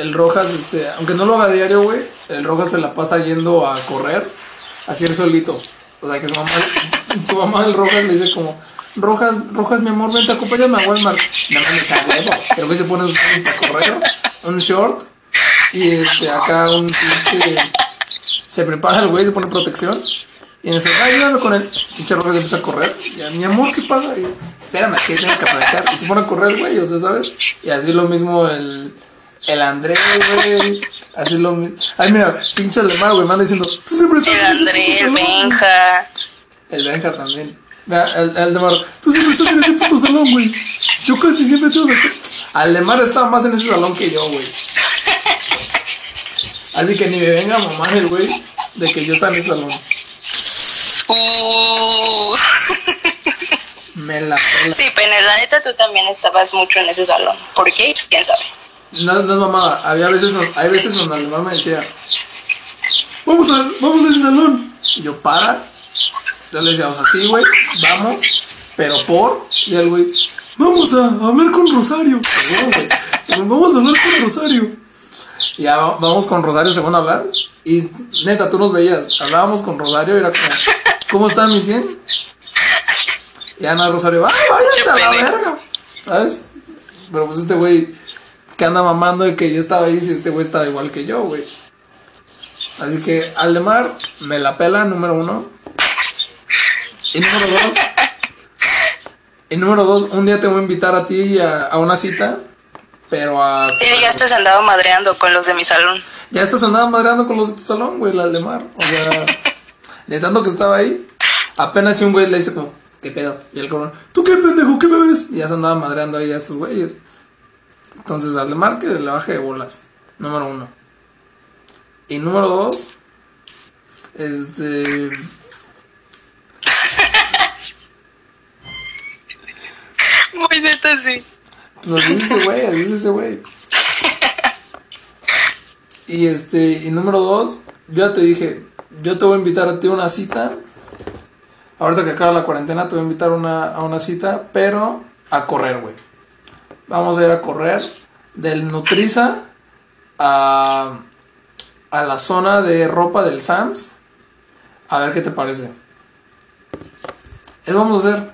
el Rojas, este, aunque no lo haga diario, güey, el Rojas se la pasa yendo a correr, así él solito. O sea, que su mamá, su mamá del Rojas le dice como, Rojas, Rojas, mi amor, vente, acompáñame a Walmart. No mames, a huevo. El güey se pone sus tenis un short, y este, acá un pinche Se prepara el güey, se pone protección. Y en ese ayúdame con él. Pinche Roger empieza a correr. Y a mi amor, ¿qué pasa? Y espérame, que tengo que aprovechar. Y se pone a correr, güey, o sea, ¿sabes? Y así lo mismo el, el André, güey. Así lo mismo. Ay, mira, pinche alemán, güey, me anda diciendo, tú siempre estás El en ese André, puto el salón". Benja. El Benja también. Mira, el, el de Mar, tú siempre estás en ese puto salón, güey. Yo casi siempre te vas aquí. Aldemar estaba más en ese salón que yo, güey. Así que ni me venga a mamar el güey de que yo estaba en ese salón. Uh. Me la pela. Sí, pero la neta tú también estabas mucho en ese salón. ¿Por qué? Pues, quién sabe. No, no es mamada. Había veces, hay veces donde Aldemar me decía, vamos a, vamos a ese salón. Y yo, para. Yo le decía, o sea, sí, güey, vamos, pero por. Y el güey, vamos a hablar con Rosario. Seguro, Vamos a hablar con Rosario. Y ya va- vamos con Rosario según hablar. Y neta, tú nos veías. Hablábamos con Rosario y era como, ¿cómo están mis bien? Y Ana Rosario, ¡ay, váyanse a la verga! ¿Sabes? Pero pues este güey que anda mamando de que yo estaba ahí si este güey estaba igual que yo, güey. Así que Aldemar me la pela, número uno. Y número dos. Y número dos, un día te voy a invitar a ti a, a una cita, pero a... Él ya se andaba madreando con los de mi salón. Ya estás andaba madreando con los de tu salón, güey, el Aldemar. O sea, de tanto que estaba ahí, apenas si un güey le dice como, ¿qué pedo? Y el cabrón, ¿tú qué pendejo? ¿Qué me ves? Y ya se andaba madreando ahí a estos güeyes. Entonces, Aldemar que le baje de bolas. Número uno. Y número dos, este. Muy neta, sí. Pues así es ese güey, así es ese güey. Y este, y número dos, yo ya te dije, yo te voy a invitar a ti a una cita. Ahorita que acaba la cuarentena, te voy a invitar una, a una cita, pero a correr, güey. Vamos a ir a correr del Nutriza a, a la zona de ropa del Sams. A ver qué te parece. Eso vamos a hacer.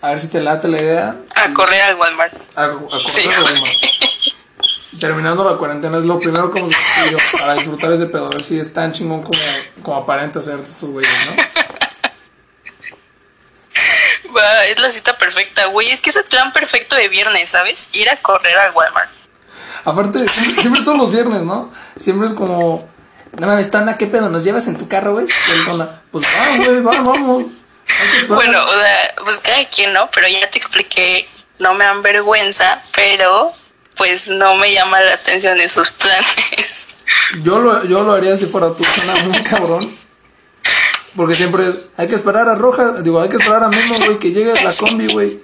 A ver si te late la idea. A correr al Walmart. A, a correr Sí. a Walmart. Terminando la cuarentena es lo primero que hemos decidido para disfrutar ese pedo. A ver si es tan chingón como, como aparenta ser estos güeyes, ¿no? Va, es la cita perfecta, güey. Es que es el plan perfecto de viernes, ¿sabes? Ir a correr al Walmart. Aparte, siempre, todos los viernes, ¿no? Siempre es como, no mames, Tana, ¿qué pedo? ¿Nos llevas en tu carro, güey? Pues va, güey, va, vamos. Bueno, o sea, pues cada quien, ¿no? Pero ya te expliqué, no me dan vergüenza, pero pues no me llama la atención esos planes. Yo lo, yo lo haría si fuera tú, suena muy cabrón. Porque siempre hay que esperar a Roja, digo, hay que esperar a Memo, güey, que llegue la combi, güey.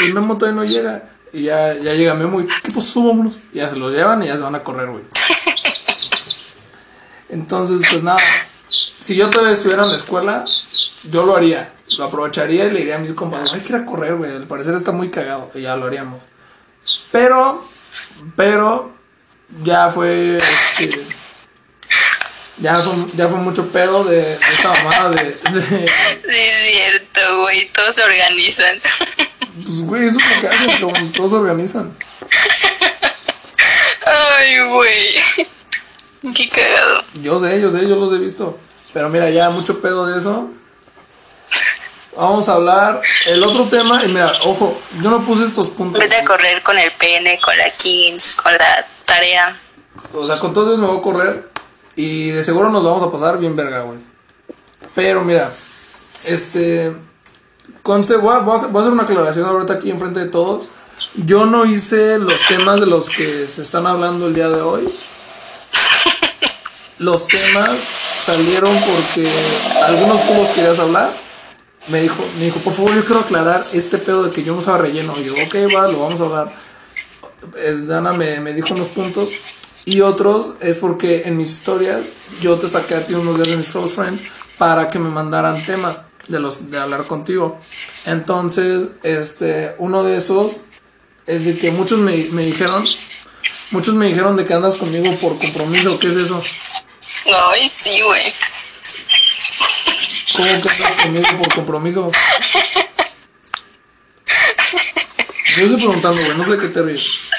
El Memo todavía no llega. Y ya, ya llega Memo y, ¿qué pasó? Vámonos. Y ya se los llevan y ya se van a correr, güey. Entonces, pues nada. Si yo todavía estuviera en la escuela, yo lo haría. Lo aprovecharía y le diría a mis compadres, hay que ir a correr, güey. Al parecer está muy cagado. Y ya lo haríamos. Pero, pero, ya fue, este, ya fue, ya fue mucho pedo de, de esta mamada de, de, Sí, es cierto, güey, todos se organizan. Pues, güey, eso es lo que hacen, como todos se organizan. Ay, güey. Qué cagado. Yo sé, yo sé, yo los he visto. Pero mira, ya mucho pedo de eso. Vamos a hablar el otro tema. Y mira, ojo, yo no puse estos puntos. Vete a correr con el pene, con la Kings, con la tarea. O sea, con todos ellos me voy a correr. Y de seguro nos vamos a pasar bien verga, güey. Pero mira, este. Conce, voy a, voy a- hacer una aclaración ahorita aquí enfrente de todos. Yo no hice los temas de los que se están hablando el día de hoy. Los temas salieron porque algunos tú los querías hablar. Me dijo, me dijo, por favor, yo quiero aclarar este pedo de que yo no usaba relleno. Y yo, ok, va, lo vamos a hablar. Dana me, me dijo unos puntos. Y otros es porque en mis historias yo te saqué a ti unos días de mis close friends para que me mandaran temas de los de hablar contigo. Entonces, este, uno de esos es de que muchos me, me dijeron, muchos me dijeron de que andas conmigo por compromiso. ¿Qué es eso? Ay, sí, güey. ¿Cómo que andas conmigo por compromiso? Yo estoy preguntando, güey, no sé qué te ríes.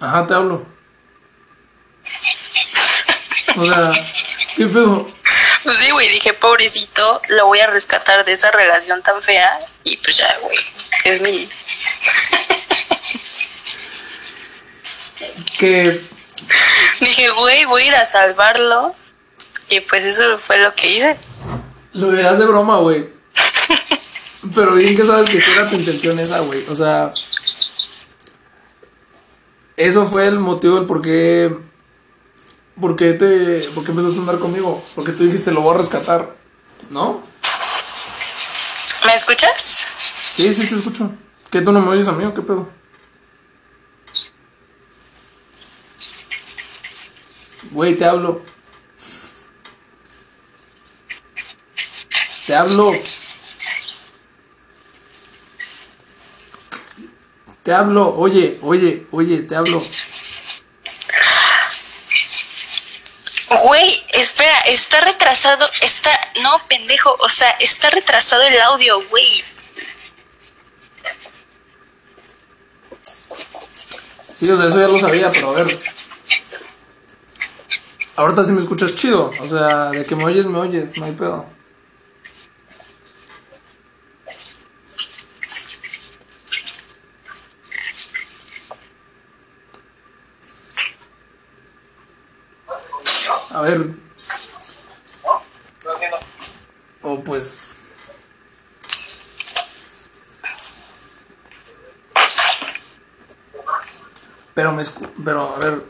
Ajá, te hablo. O sea, ¿qué pedo? Pues sí, güey, dije, pobrecito, lo voy a rescatar de esa relación tan fea. Y pues ya, güey, es mi... Que, Dije, güey, voy a ir a salvarlo. Y pues eso fue lo que hice. Lo verás de broma, güey. Pero bien que sabes que sí era tu intención esa, güey. O sea. Eso fue el motivo del por qué. ¿Por qué te. ¿Por qué empezaste a andar conmigo? Porque tú dijiste lo voy a rescatar. ¿No? ¿Me escuchas? Sí, sí te escucho. ¿Qué tú no me oyes a mí o qué pedo? Güey, te hablo. Te hablo. Te hablo, oye, oye, oye, te hablo. Güey, espera, está retrasado, está, no, pendejo, o sea, está retrasado el audio, güey. Sí, o sea, eso ya lo sabía, pero a ver. Ahorita sí me escuchas chido. O sea, de que me oyes, me oyes, no hay pedo. A ver. O pues. Pero me escu pero a ver,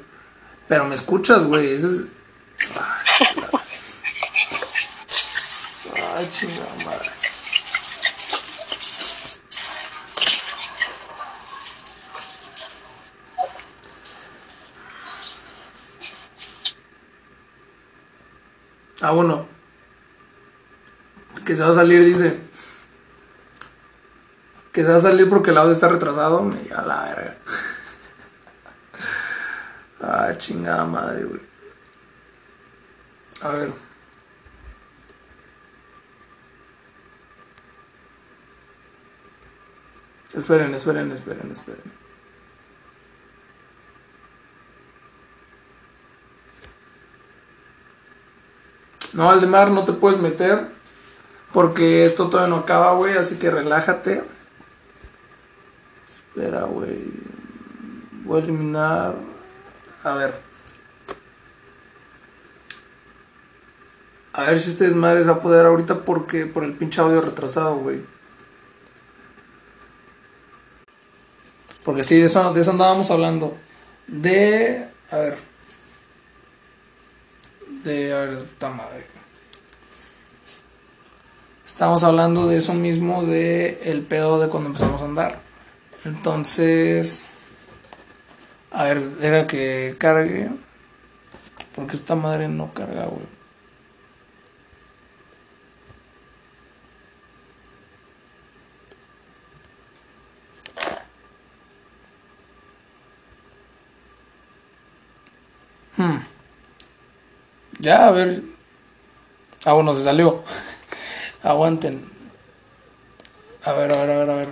pero me escuchas, güey, ese es Ay, chingada madre. Ah, bueno. Que se va a salir, dice. Que se va a salir porque el audio está retrasado. Me a la verga. Ah, chingada madre, güey. A ver. Esperen, esperen, esperen, esperen. No, Aldemar, no te puedes meter. Porque esto todavía no acaba, güey. Así que relájate. Espera, güey. Voy a eliminar. A ver. A ver si este desmadre se va a poder ahorita porque por el pinche audio retrasado, güey. Porque sí, de eso, de eso andábamos hablando. De. A ver. De. A ver, puta madre. Estamos hablando de eso mismo, de el pedo de cuando empezamos a andar. Entonces. A ver, deja que cargue. Porque esta madre no carga, güey. Ya, a ver. Ah, bueno, se salió. Aguanten. A ver, a ver, a ver, a ver.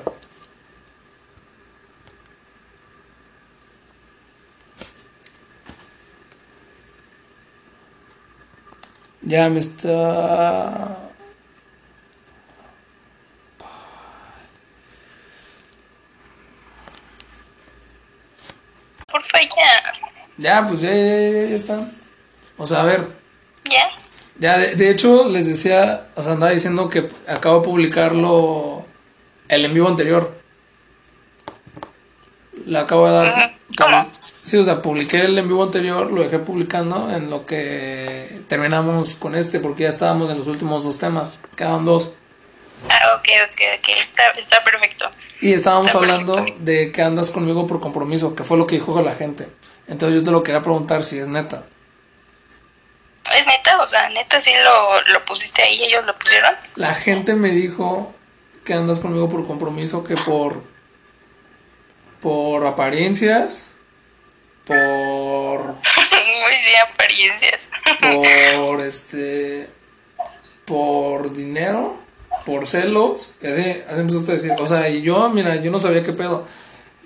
Ya me está... Porfa, ya. Ya, pues ya, ya, ya, ya está. O sea, a ver. ¿Ya? Ya, de, de hecho, les decía, o sea, andaba diciendo que acabo de publicarlo el en vivo anterior. Le acabo de dar. ¿Cómo? Sí, o sea, publiqué el en vivo anterior, lo dejé publicando en lo que terminamos con este, porque ya estábamos en los últimos dos temas, quedaban dos. Ah, ok, ok, ok, está, está perfecto. Y estábamos Está hablando perfecto. de que andas conmigo por compromiso, que fue lo que dijo la gente. Entonces yo te lo quería preguntar si es neta. ¿Es neta? O sea, neta sí lo, lo pusiste ahí, ellos lo pusieron. La gente me dijo que andas conmigo por compromiso, que por por apariencias, por Muy de apariencias. por este por dinero, por celos, y así, así empezaste a decir, o sea, y yo, mira, yo no sabía qué pedo.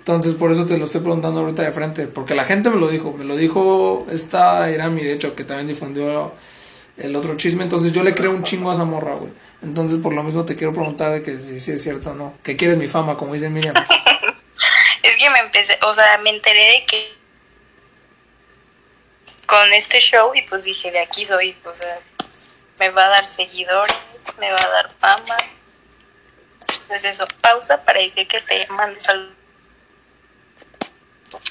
Entonces, por eso te lo estoy preguntando ahorita de frente. Porque la gente me lo dijo. Me lo dijo esta Irami, de hecho, que también difundió el otro chisme. Entonces, yo le creo un chingo a esa morra, güey. Entonces, por lo mismo te quiero preguntar de que si, si es cierto o no. Que quieres mi fama, como dice Miriam. es que me empecé, o sea, me enteré de que con este show y pues dije, de aquí soy, o sea, me va a dar seguidores, me va a dar fama. Entonces eso, pausa para decir que te mando saludos.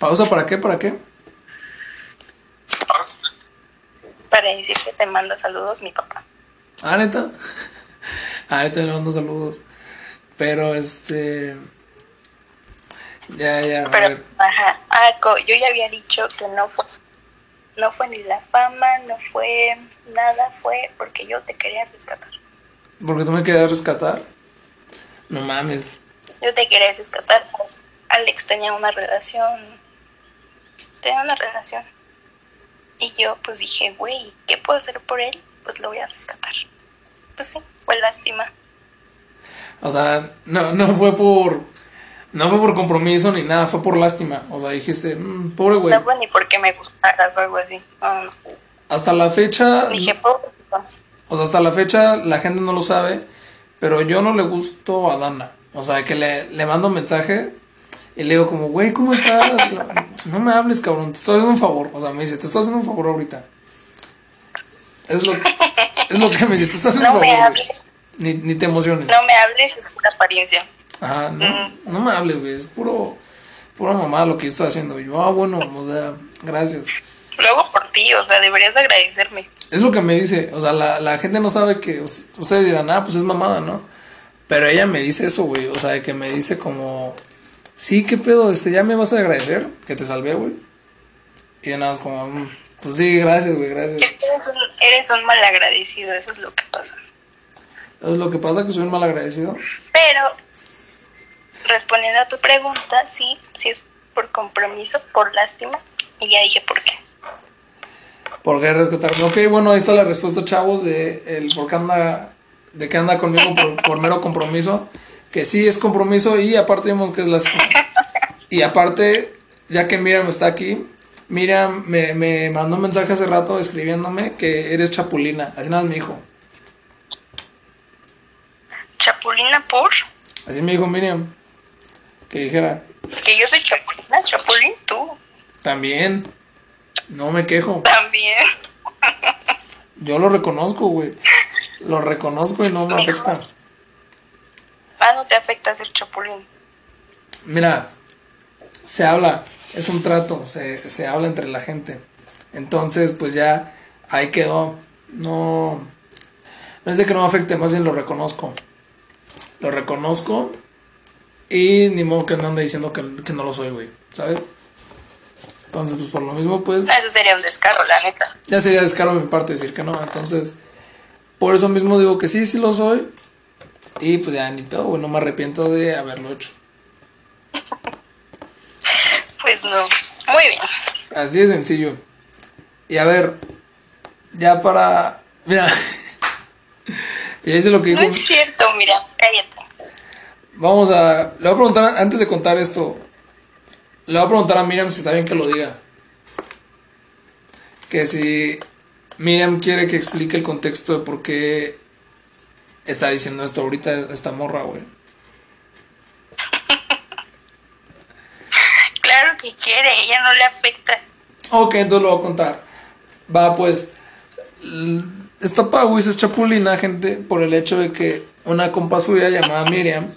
¿Pausa para qué? ¿Para qué? Para decir que te manda saludos mi papá. Ah, neta. Ah, yo te mando saludos. Pero este. Ya, ya. Pero, ajá. Ah, yo ya había dicho que no fue. No fue ni la fama, no fue nada, fue porque yo te quería rescatar. ¿Porque tú me querías rescatar? No mames. Yo te quería rescatar. Alex tenía una relación. Tenía una relación. Y yo pues dije, güey, ¿qué puedo hacer por él? Pues lo voy a rescatar. Pues sí, fue lástima. O sea, no, no fue por. No fue por compromiso ni nada, fue por lástima. O sea, dijiste, mmm, pobre güey. No fue ni porque me gustaras o algo así. Hasta la fecha. Dije, pobre. O sea, hasta la fecha la gente no lo sabe, pero yo no le gusto a Dana. O sea, que le, le mando un mensaje y le digo como, güey, ¿cómo estás? no me hables, cabrón, te estoy haciendo un favor. O sea, me dice, te estoy haciendo un favor ahorita. Es lo, es lo que me dice, te estás haciendo un favor. Ni, ni te emociones. No me hables, es pura apariencia. Ajá, no, no me hables, güey, es puro, pura mamá lo que yo estoy haciendo. Y yo, ah, bueno, o sea, gracias. Luego por ti, o sea, deberías agradecerme. Es lo que me dice, o sea, la, la gente no sabe que ustedes dirán, ah, pues es mamada, ¿no? Pero ella me dice eso, güey, o sea, que me dice como, sí, ¿qué pedo? Este, ¿Ya me vas a agradecer que te salvé, güey? Y nada más como, mm, pues sí, gracias, güey, gracias. Eres un, eres un malagradecido, eso es lo que pasa. ¿Eso es lo que pasa, que soy un malagradecido? Pero, respondiendo a tu pregunta, sí, sí es por compromiso, por lástima, y ya dije por qué. ¿Por qué rescatarme? Ok, bueno, ahí está la respuesta, chavos, de el por qué anda, de que anda conmigo por, mero compromiso. Que sí es compromiso y aparte vemos que es la... Y aparte, ya que Miriam está aquí, Miriam me, me mandó un mensaje hace rato escribiéndome que eres chapulina. Así nada me dijo. ¿Chapulina por? Así me dijo Miriam. Que dijera. Que yo soy chapulina, chapulín tú. También. No me quejo. También. Yo lo reconozco, güey. Lo reconozco y no me afecta. Ah, no te afecta ser chapulín. Mira, se habla, es un trato, se, se habla entre la gente. Entonces, pues ya ahí quedó. No, no es de que no me afecte, más bien lo reconozco. Lo reconozco y ni modo que me ande diciendo que, que no lo soy, güey, ¿sabes? Entonces, pues por lo mismo, pues... Eso sería un descaro, la neta. Ya sería descaro de mi parte decir que no. Entonces, por eso mismo digo que sí, sí lo soy. Y pues ya ni pedo, no me arrepiento de haberlo hecho. pues no. Muy bien. Así de sencillo. Y a ver, ya para... Mira. y es lo que digo. No es cierto, mira, cállate. Vamos a... Le voy a preguntar, antes de contar esto, le voy a preguntar a Miriam si está bien que lo diga. Que si Miriam quiere que explique el contexto de por qué está diciendo esto ahorita esta morra, güey. claro que quiere, ella no le afecta. Ok, entonces lo voy a contar. Va, pues. Esta Pawis es chapulina, gente, por el hecho de que una compa suya llamada Miriam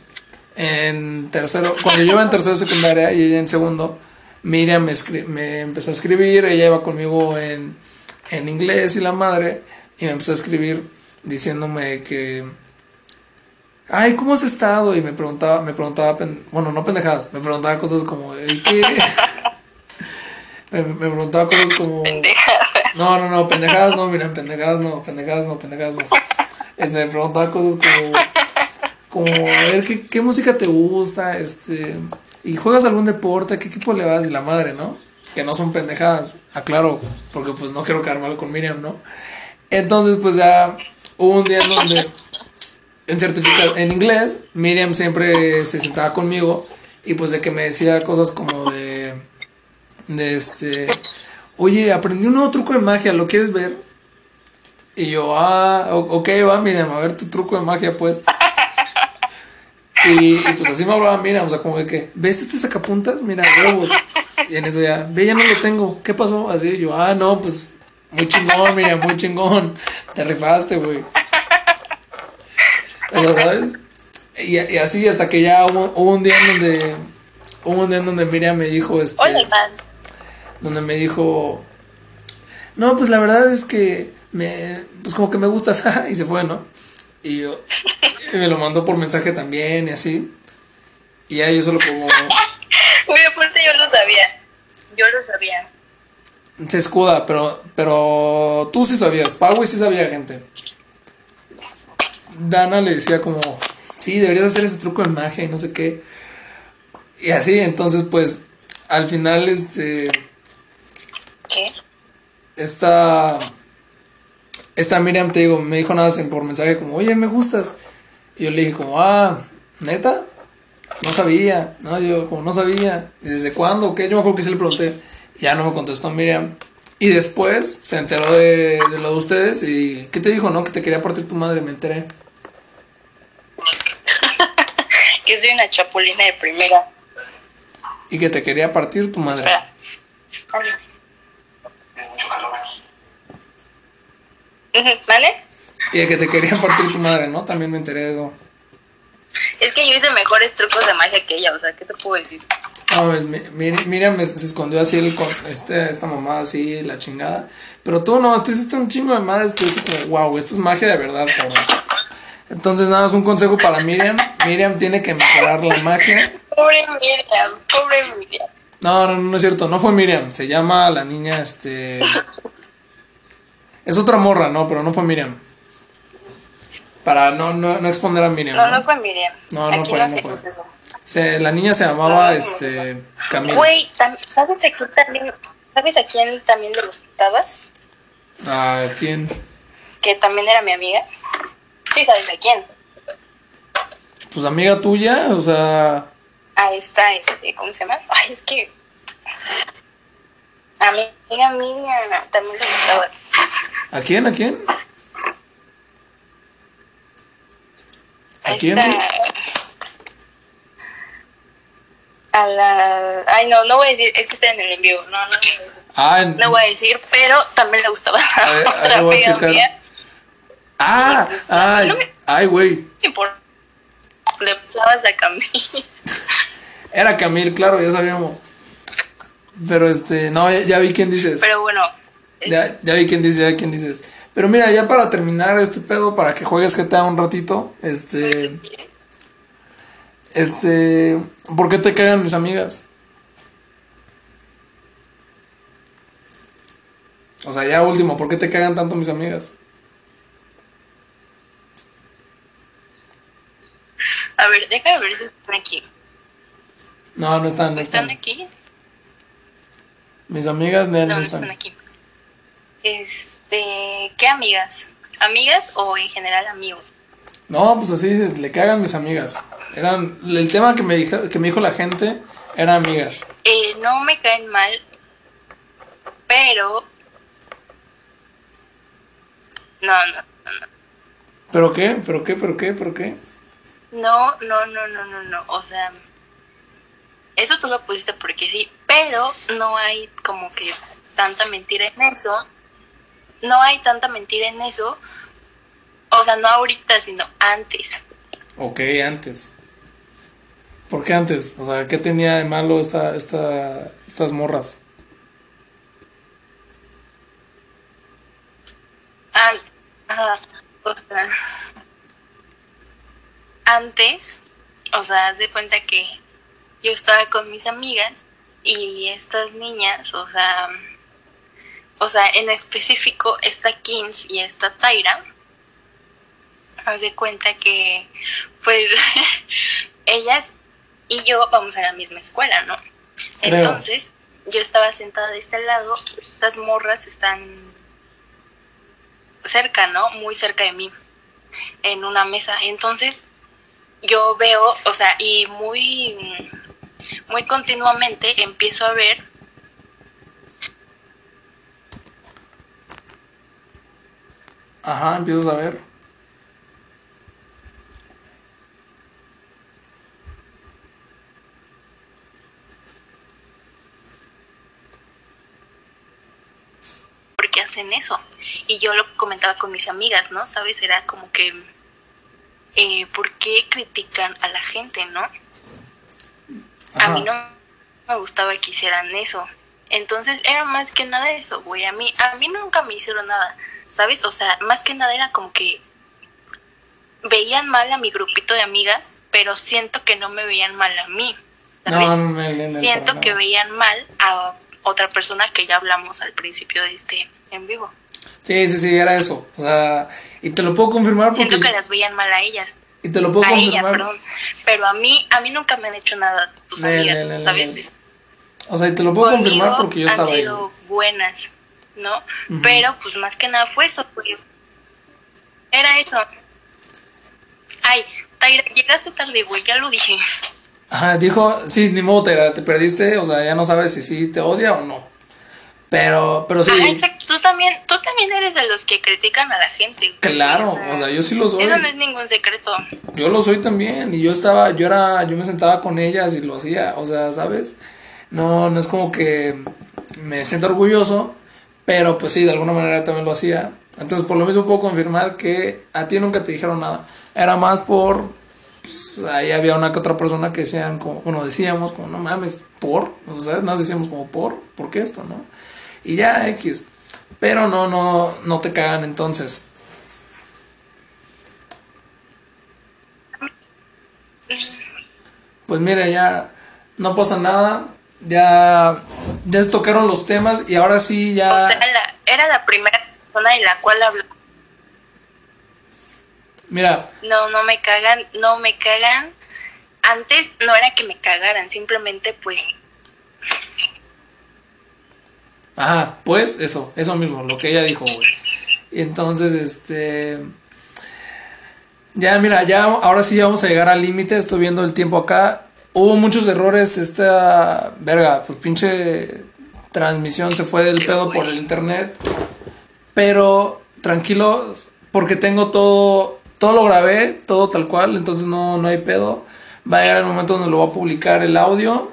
en tercero, cuando yo iba en tercero secundaria y ella en segundo, Miriam me, me empezó a escribir, ella iba conmigo en, en inglés y la madre, y me empezó a escribir diciéndome que, ay, ¿cómo has estado? Y me preguntaba, me preguntaba, bueno, no pendejadas, me preguntaba cosas como, ¿y qué? me, me, preguntaba cosas como... No, no, no, pendejadas no, miren, pendejadas no, pendejadas no, pendejadas no. Este, me preguntaba cosas como como a ver ¿qué, qué, música te gusta, este, y juegas algún deporte, qué equipo le vas y la madre, ¿no? Que no son pendejadas, aclaro, porque pues no quiero quedar mal con Miriam, ¿no? Entonces pues ya hubo un día en donde en certificado en inglés Miriam siempre se sentaba conmigo Y pues de que me decía cosas como de. De este. Oye, aprendí un nuevo truco de magia, ¿lo quieres ver? Y yo, ah, ok, va, Miriam, a ver tu truco de magia, pues. Y, pues así me hablaba Miriam, o sea, como de que, ¿ves este sacapuntas? Mira, huevos. Y en eso ya, ve, ya no lo tengo, ¿qué pasó? Así, yo, ah, no, pues, muy chingón, Miriam, muy chingón. Te rifaste, güey. Ya sabes. Y, y, así hasta que ya hubo, un día en donde, hubo un día en donde Miriam me dijo, este, Hola, man. donde me dijo, no, pues la verdad es que me, pues como que me gustas, y se fue, ¿no? Y yo, y me lo mandó por mensaje también y así. Y ya yo solo como... Uy, aparte yo lo sabía. Yo lo sabía. Se escuda, pero, pero tú sí sabías, Pau sí sabía, gente. Dana le decía como, sí, deberías hacer ese truco de magia y no sé qué. Y así, entonces pues, al final, este... ¿Qué? Esta... Esta Miriam, te digo, me dijo nada por mensaje como, oye, me gustas. Y yo le dije como, ah, ¿neta? No sabía, no, yo como no sabía. ¿Y desde cuándo? ¿Qué? Yo me acuerdo que sí le pregunté. Ya no me contestó Miriam. Y después se enteró de, de lo de ustedes y ¿qué te dijo? No, que te quería partir tu madre, me enteré. que soy una chapulina de primera. Y que te quería partir tu madre. Espera. ¿Vale? Y de que te quería partir tu madre, ¿no? También me enteré de eso. Es que yo hice mejores trucos de magia que ella, o sea, ¿qué te puedo decir? No, pues, mi- mi- Miriam se escondió así el, con este, esta mamada así, la chingada. Pero tú no, tú hiciste un chingo de madres que dije como, wow, esto es magia de verdad, cabrón. Entonces, nada más un consejo para Miriam. Miriam tiene que mejorar la magia. Pobre Miriam, pobre Miriam. No, no, no es cierto, no fue Miriam. Se llama la niña, este... Es otra morra, no, pero no fue Miriam. Para no, no, no exponer a Miriam. No, ¿no? no fue Miriam. No, no Aquí fue, no no fue. eso. Se- la niña se llamaba, este... Camila. Güey, ¿sabes a quién también? ¿Sabes a quién también le gustabas? ¿A quién? Que también era mi amiga. Sí, ¿sabes a quién? Pues amiga tuya, o sea... A esta, este, ¿cómo se llama? Ay, es que. Amiga Miriam también le gustabas. ¿A quién? ¿A quién? ¿A Esta- quién? A la. Ay, no, no voy a decir, es que está en el envío. No, no, decir. Ah, no voy a decir, pero también le gustaba A ver, a a ver, otra voy a ah, ay, No me- ay, güey. No. Le gustabas a Camille. Era Camil, claro, ya sabíamos. Pero este, no, ya, ya vi quién dices. Pero bueno, Ya, ya vi quién dices, ya vi quién dices. Pero mira, ya para terminar este pedo, para que juegues GTA un ratito, este. Este. ¿Por qué te cagan mis amigas? O sea, ya último, ¿por qué te cagan tanto mis amigas? a ver, déjame ver si están aquí. No, no están, no ¿Están están. aquí? Mis amigas no, No, no están. están aquí. Este, ¿qué amigas? ¿Amigas o en general amigos? No, pues así le cagan mis amigas. Eran, el tema que me dijo, que me dijo la gente era amigas. Eh, no me caen mal, pero... No, no, no, no. ¿Pero qué? ¿Pero qué? ¿Pero qué? ¿Pero qué? No, no, no, no, no, no. O sea, eso tú lo pusiste porque sí, pero no hay como que tanta mentira en eso. No hay tanta mentira en eso. O sea, no ahorita, sino antes. Ok, antes. ¿Por qué antes? O sea, ¿qué tenía de malo esta, esta, estas morras? An- ajá, o sea, antes, o sea, haz de cuenta que yo estaba con mis amigas y estas niñas, o sea, o sea, en específico esta Kins y esta Tyra, haz de cuenta que, pues, ellas y yo vamos a la misma escuela, ¿no? Creo. Entonces, yo estaba sentada de este lado, estas morras están cerca, ¿no? Muy cerca de mí, en una mesa. Entonces, yo veo, o sea, y muy, muy continuamente empiezo a ver Ajá, empiezas a ver. Qué hacen eso. Y yo lo comentaba con mis amigas, ¿no? ¿Sabes? Era como que, eh, ¿por qué critican a la gente, no? A mí no me gustaba que hicieran eso. Entonces era más que nada eso, güey. A mí, a mí nunca me hicieron nada, ¿sabes? O sea, más que nada era como que veían mal a mi grupito de amigas, pero siento que no me veían mal a mí. ¿sabes? No, siento que veían mal a otra persona que ya hablamos al principio de este en vivo. Sí, sí, sí, era eso. O sea, y te lo puedo confirmar porque. Siento que las veían mal a ellas. Y te lo puedo a ella, confirmar. perdón. Pero a mí, a mí nunca me han hecho nada tus Le, amigas, le, le, ¿sabes? O sea, y te lo puedo Conmigo confirmar porque yo estaba han ahí. sido buenas, ¿no? Pero pues más que nada fue eso, güey. Era eso. Ay, Taira, llegaste tarde, güey, ya lo dije. Ajá, dijo, sí, ni modo, te, te perdiste, o sea, ya no sabes si sí te odia o no. Pero, pero sí, Ajá, exacto. Tú también, tú también eres de los que critican a la gente. claro, o sea, yo sí lo soy. Eso no es ningún secreto. Yo lo soy también, y yo estaba, yo era, yo me sentaba con ellas y lo hacía, o sea, ¿sabes? No, no es como que me siento orgulloso, pero pues sí, de alguna manera también lo hacía. Entonces, por lo mismo puedo confirmar que a ti nunca te dijeron nada. Era más por, pues ahí había una que otra persona que decían, como, bueno, decíamos, como, no mames, por, o sea, nos decíamos como, por, ¿por qué esto, no? Y ya, X. Pero no, no, no te cagan entonces. Pues mira, ya no pasa nada. Ya, ya se tocaron los temas y ahora sí ya... O sea, era la primera persona de la cual habló. Mira, No, no me cagan, no me cagan. Antes no era que me cagaran, simplemente pues ajá, pues eso, eso mismo, lo que ella dijo, güey. Entonces, este... Ya, mira, ya ahora sí ya vamos a llegar al límite, estoy viendo el tiempo acá. Hubo muchos errores, esta... Verga, pues pinche transmisión se fue del pedo por el internet. Pero tranquilos, porque tengo todo, todo lo grabé, todo tal cual, entonces no, no hay pedo. Va a llegar el momento donde lo voy a publicar el audio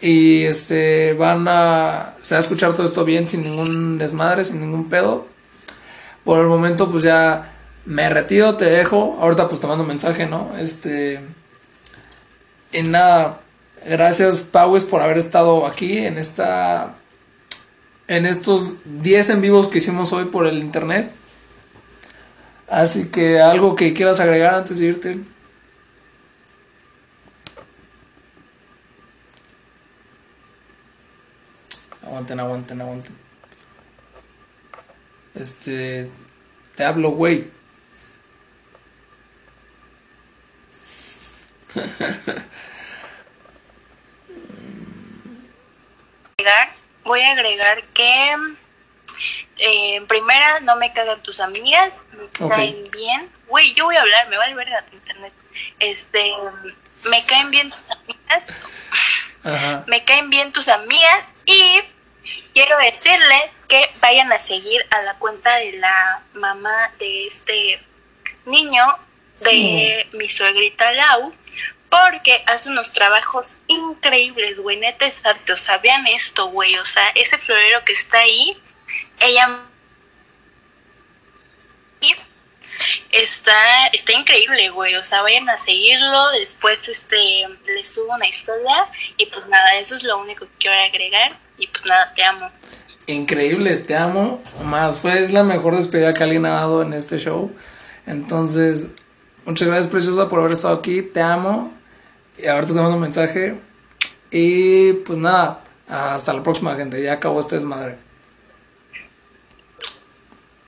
y este van a se va a escuchar todo esto bien sin ningún desmadre, sin ningún pedo. Por el momento pues ya me retiro, te dejo. Ahorita pues te mando mensaje, ¿no? Este y nada, gracias Paues por haber estado aquí en esta en estos 10 en vivos que hicimos hoy por el internet. Así que algo que quieras agregar antes de irte. Aguanten, aguanten, aguanten. Este. Te hablo, güey. voy a agregar que eh, en primera no me cagan tus amigas, me caen bien. Güey, yo voy a hablar, me vale verga tu internet. Este, me caen bien tus amigas, Ajá. me caen bien tus amigas y quiero decirles que vayan a seguir a la cuenta de la mamá de este niño, de mi suegrita Lau, porque hace unos trabajos increíbles, güey, neta es arte, o sea, vean esto, güey, o sea, ese florero que está ahí, ella está está increíble, güey, o sea, vayan a seguirlo, después este les subo una historia y pues nada, eso es lo único que quiero agregar y pues nada, te amo. Increíble, te amo. Más, fue es la mejor despedida que alguien ha dado en este show. Entonces, muchas gracias, preciosa, por haber estado aquí. Te amo. Y ahorita te mando un mensaje. Y pues nada, hasta la próxima, gente. Ya acabó este desmadre.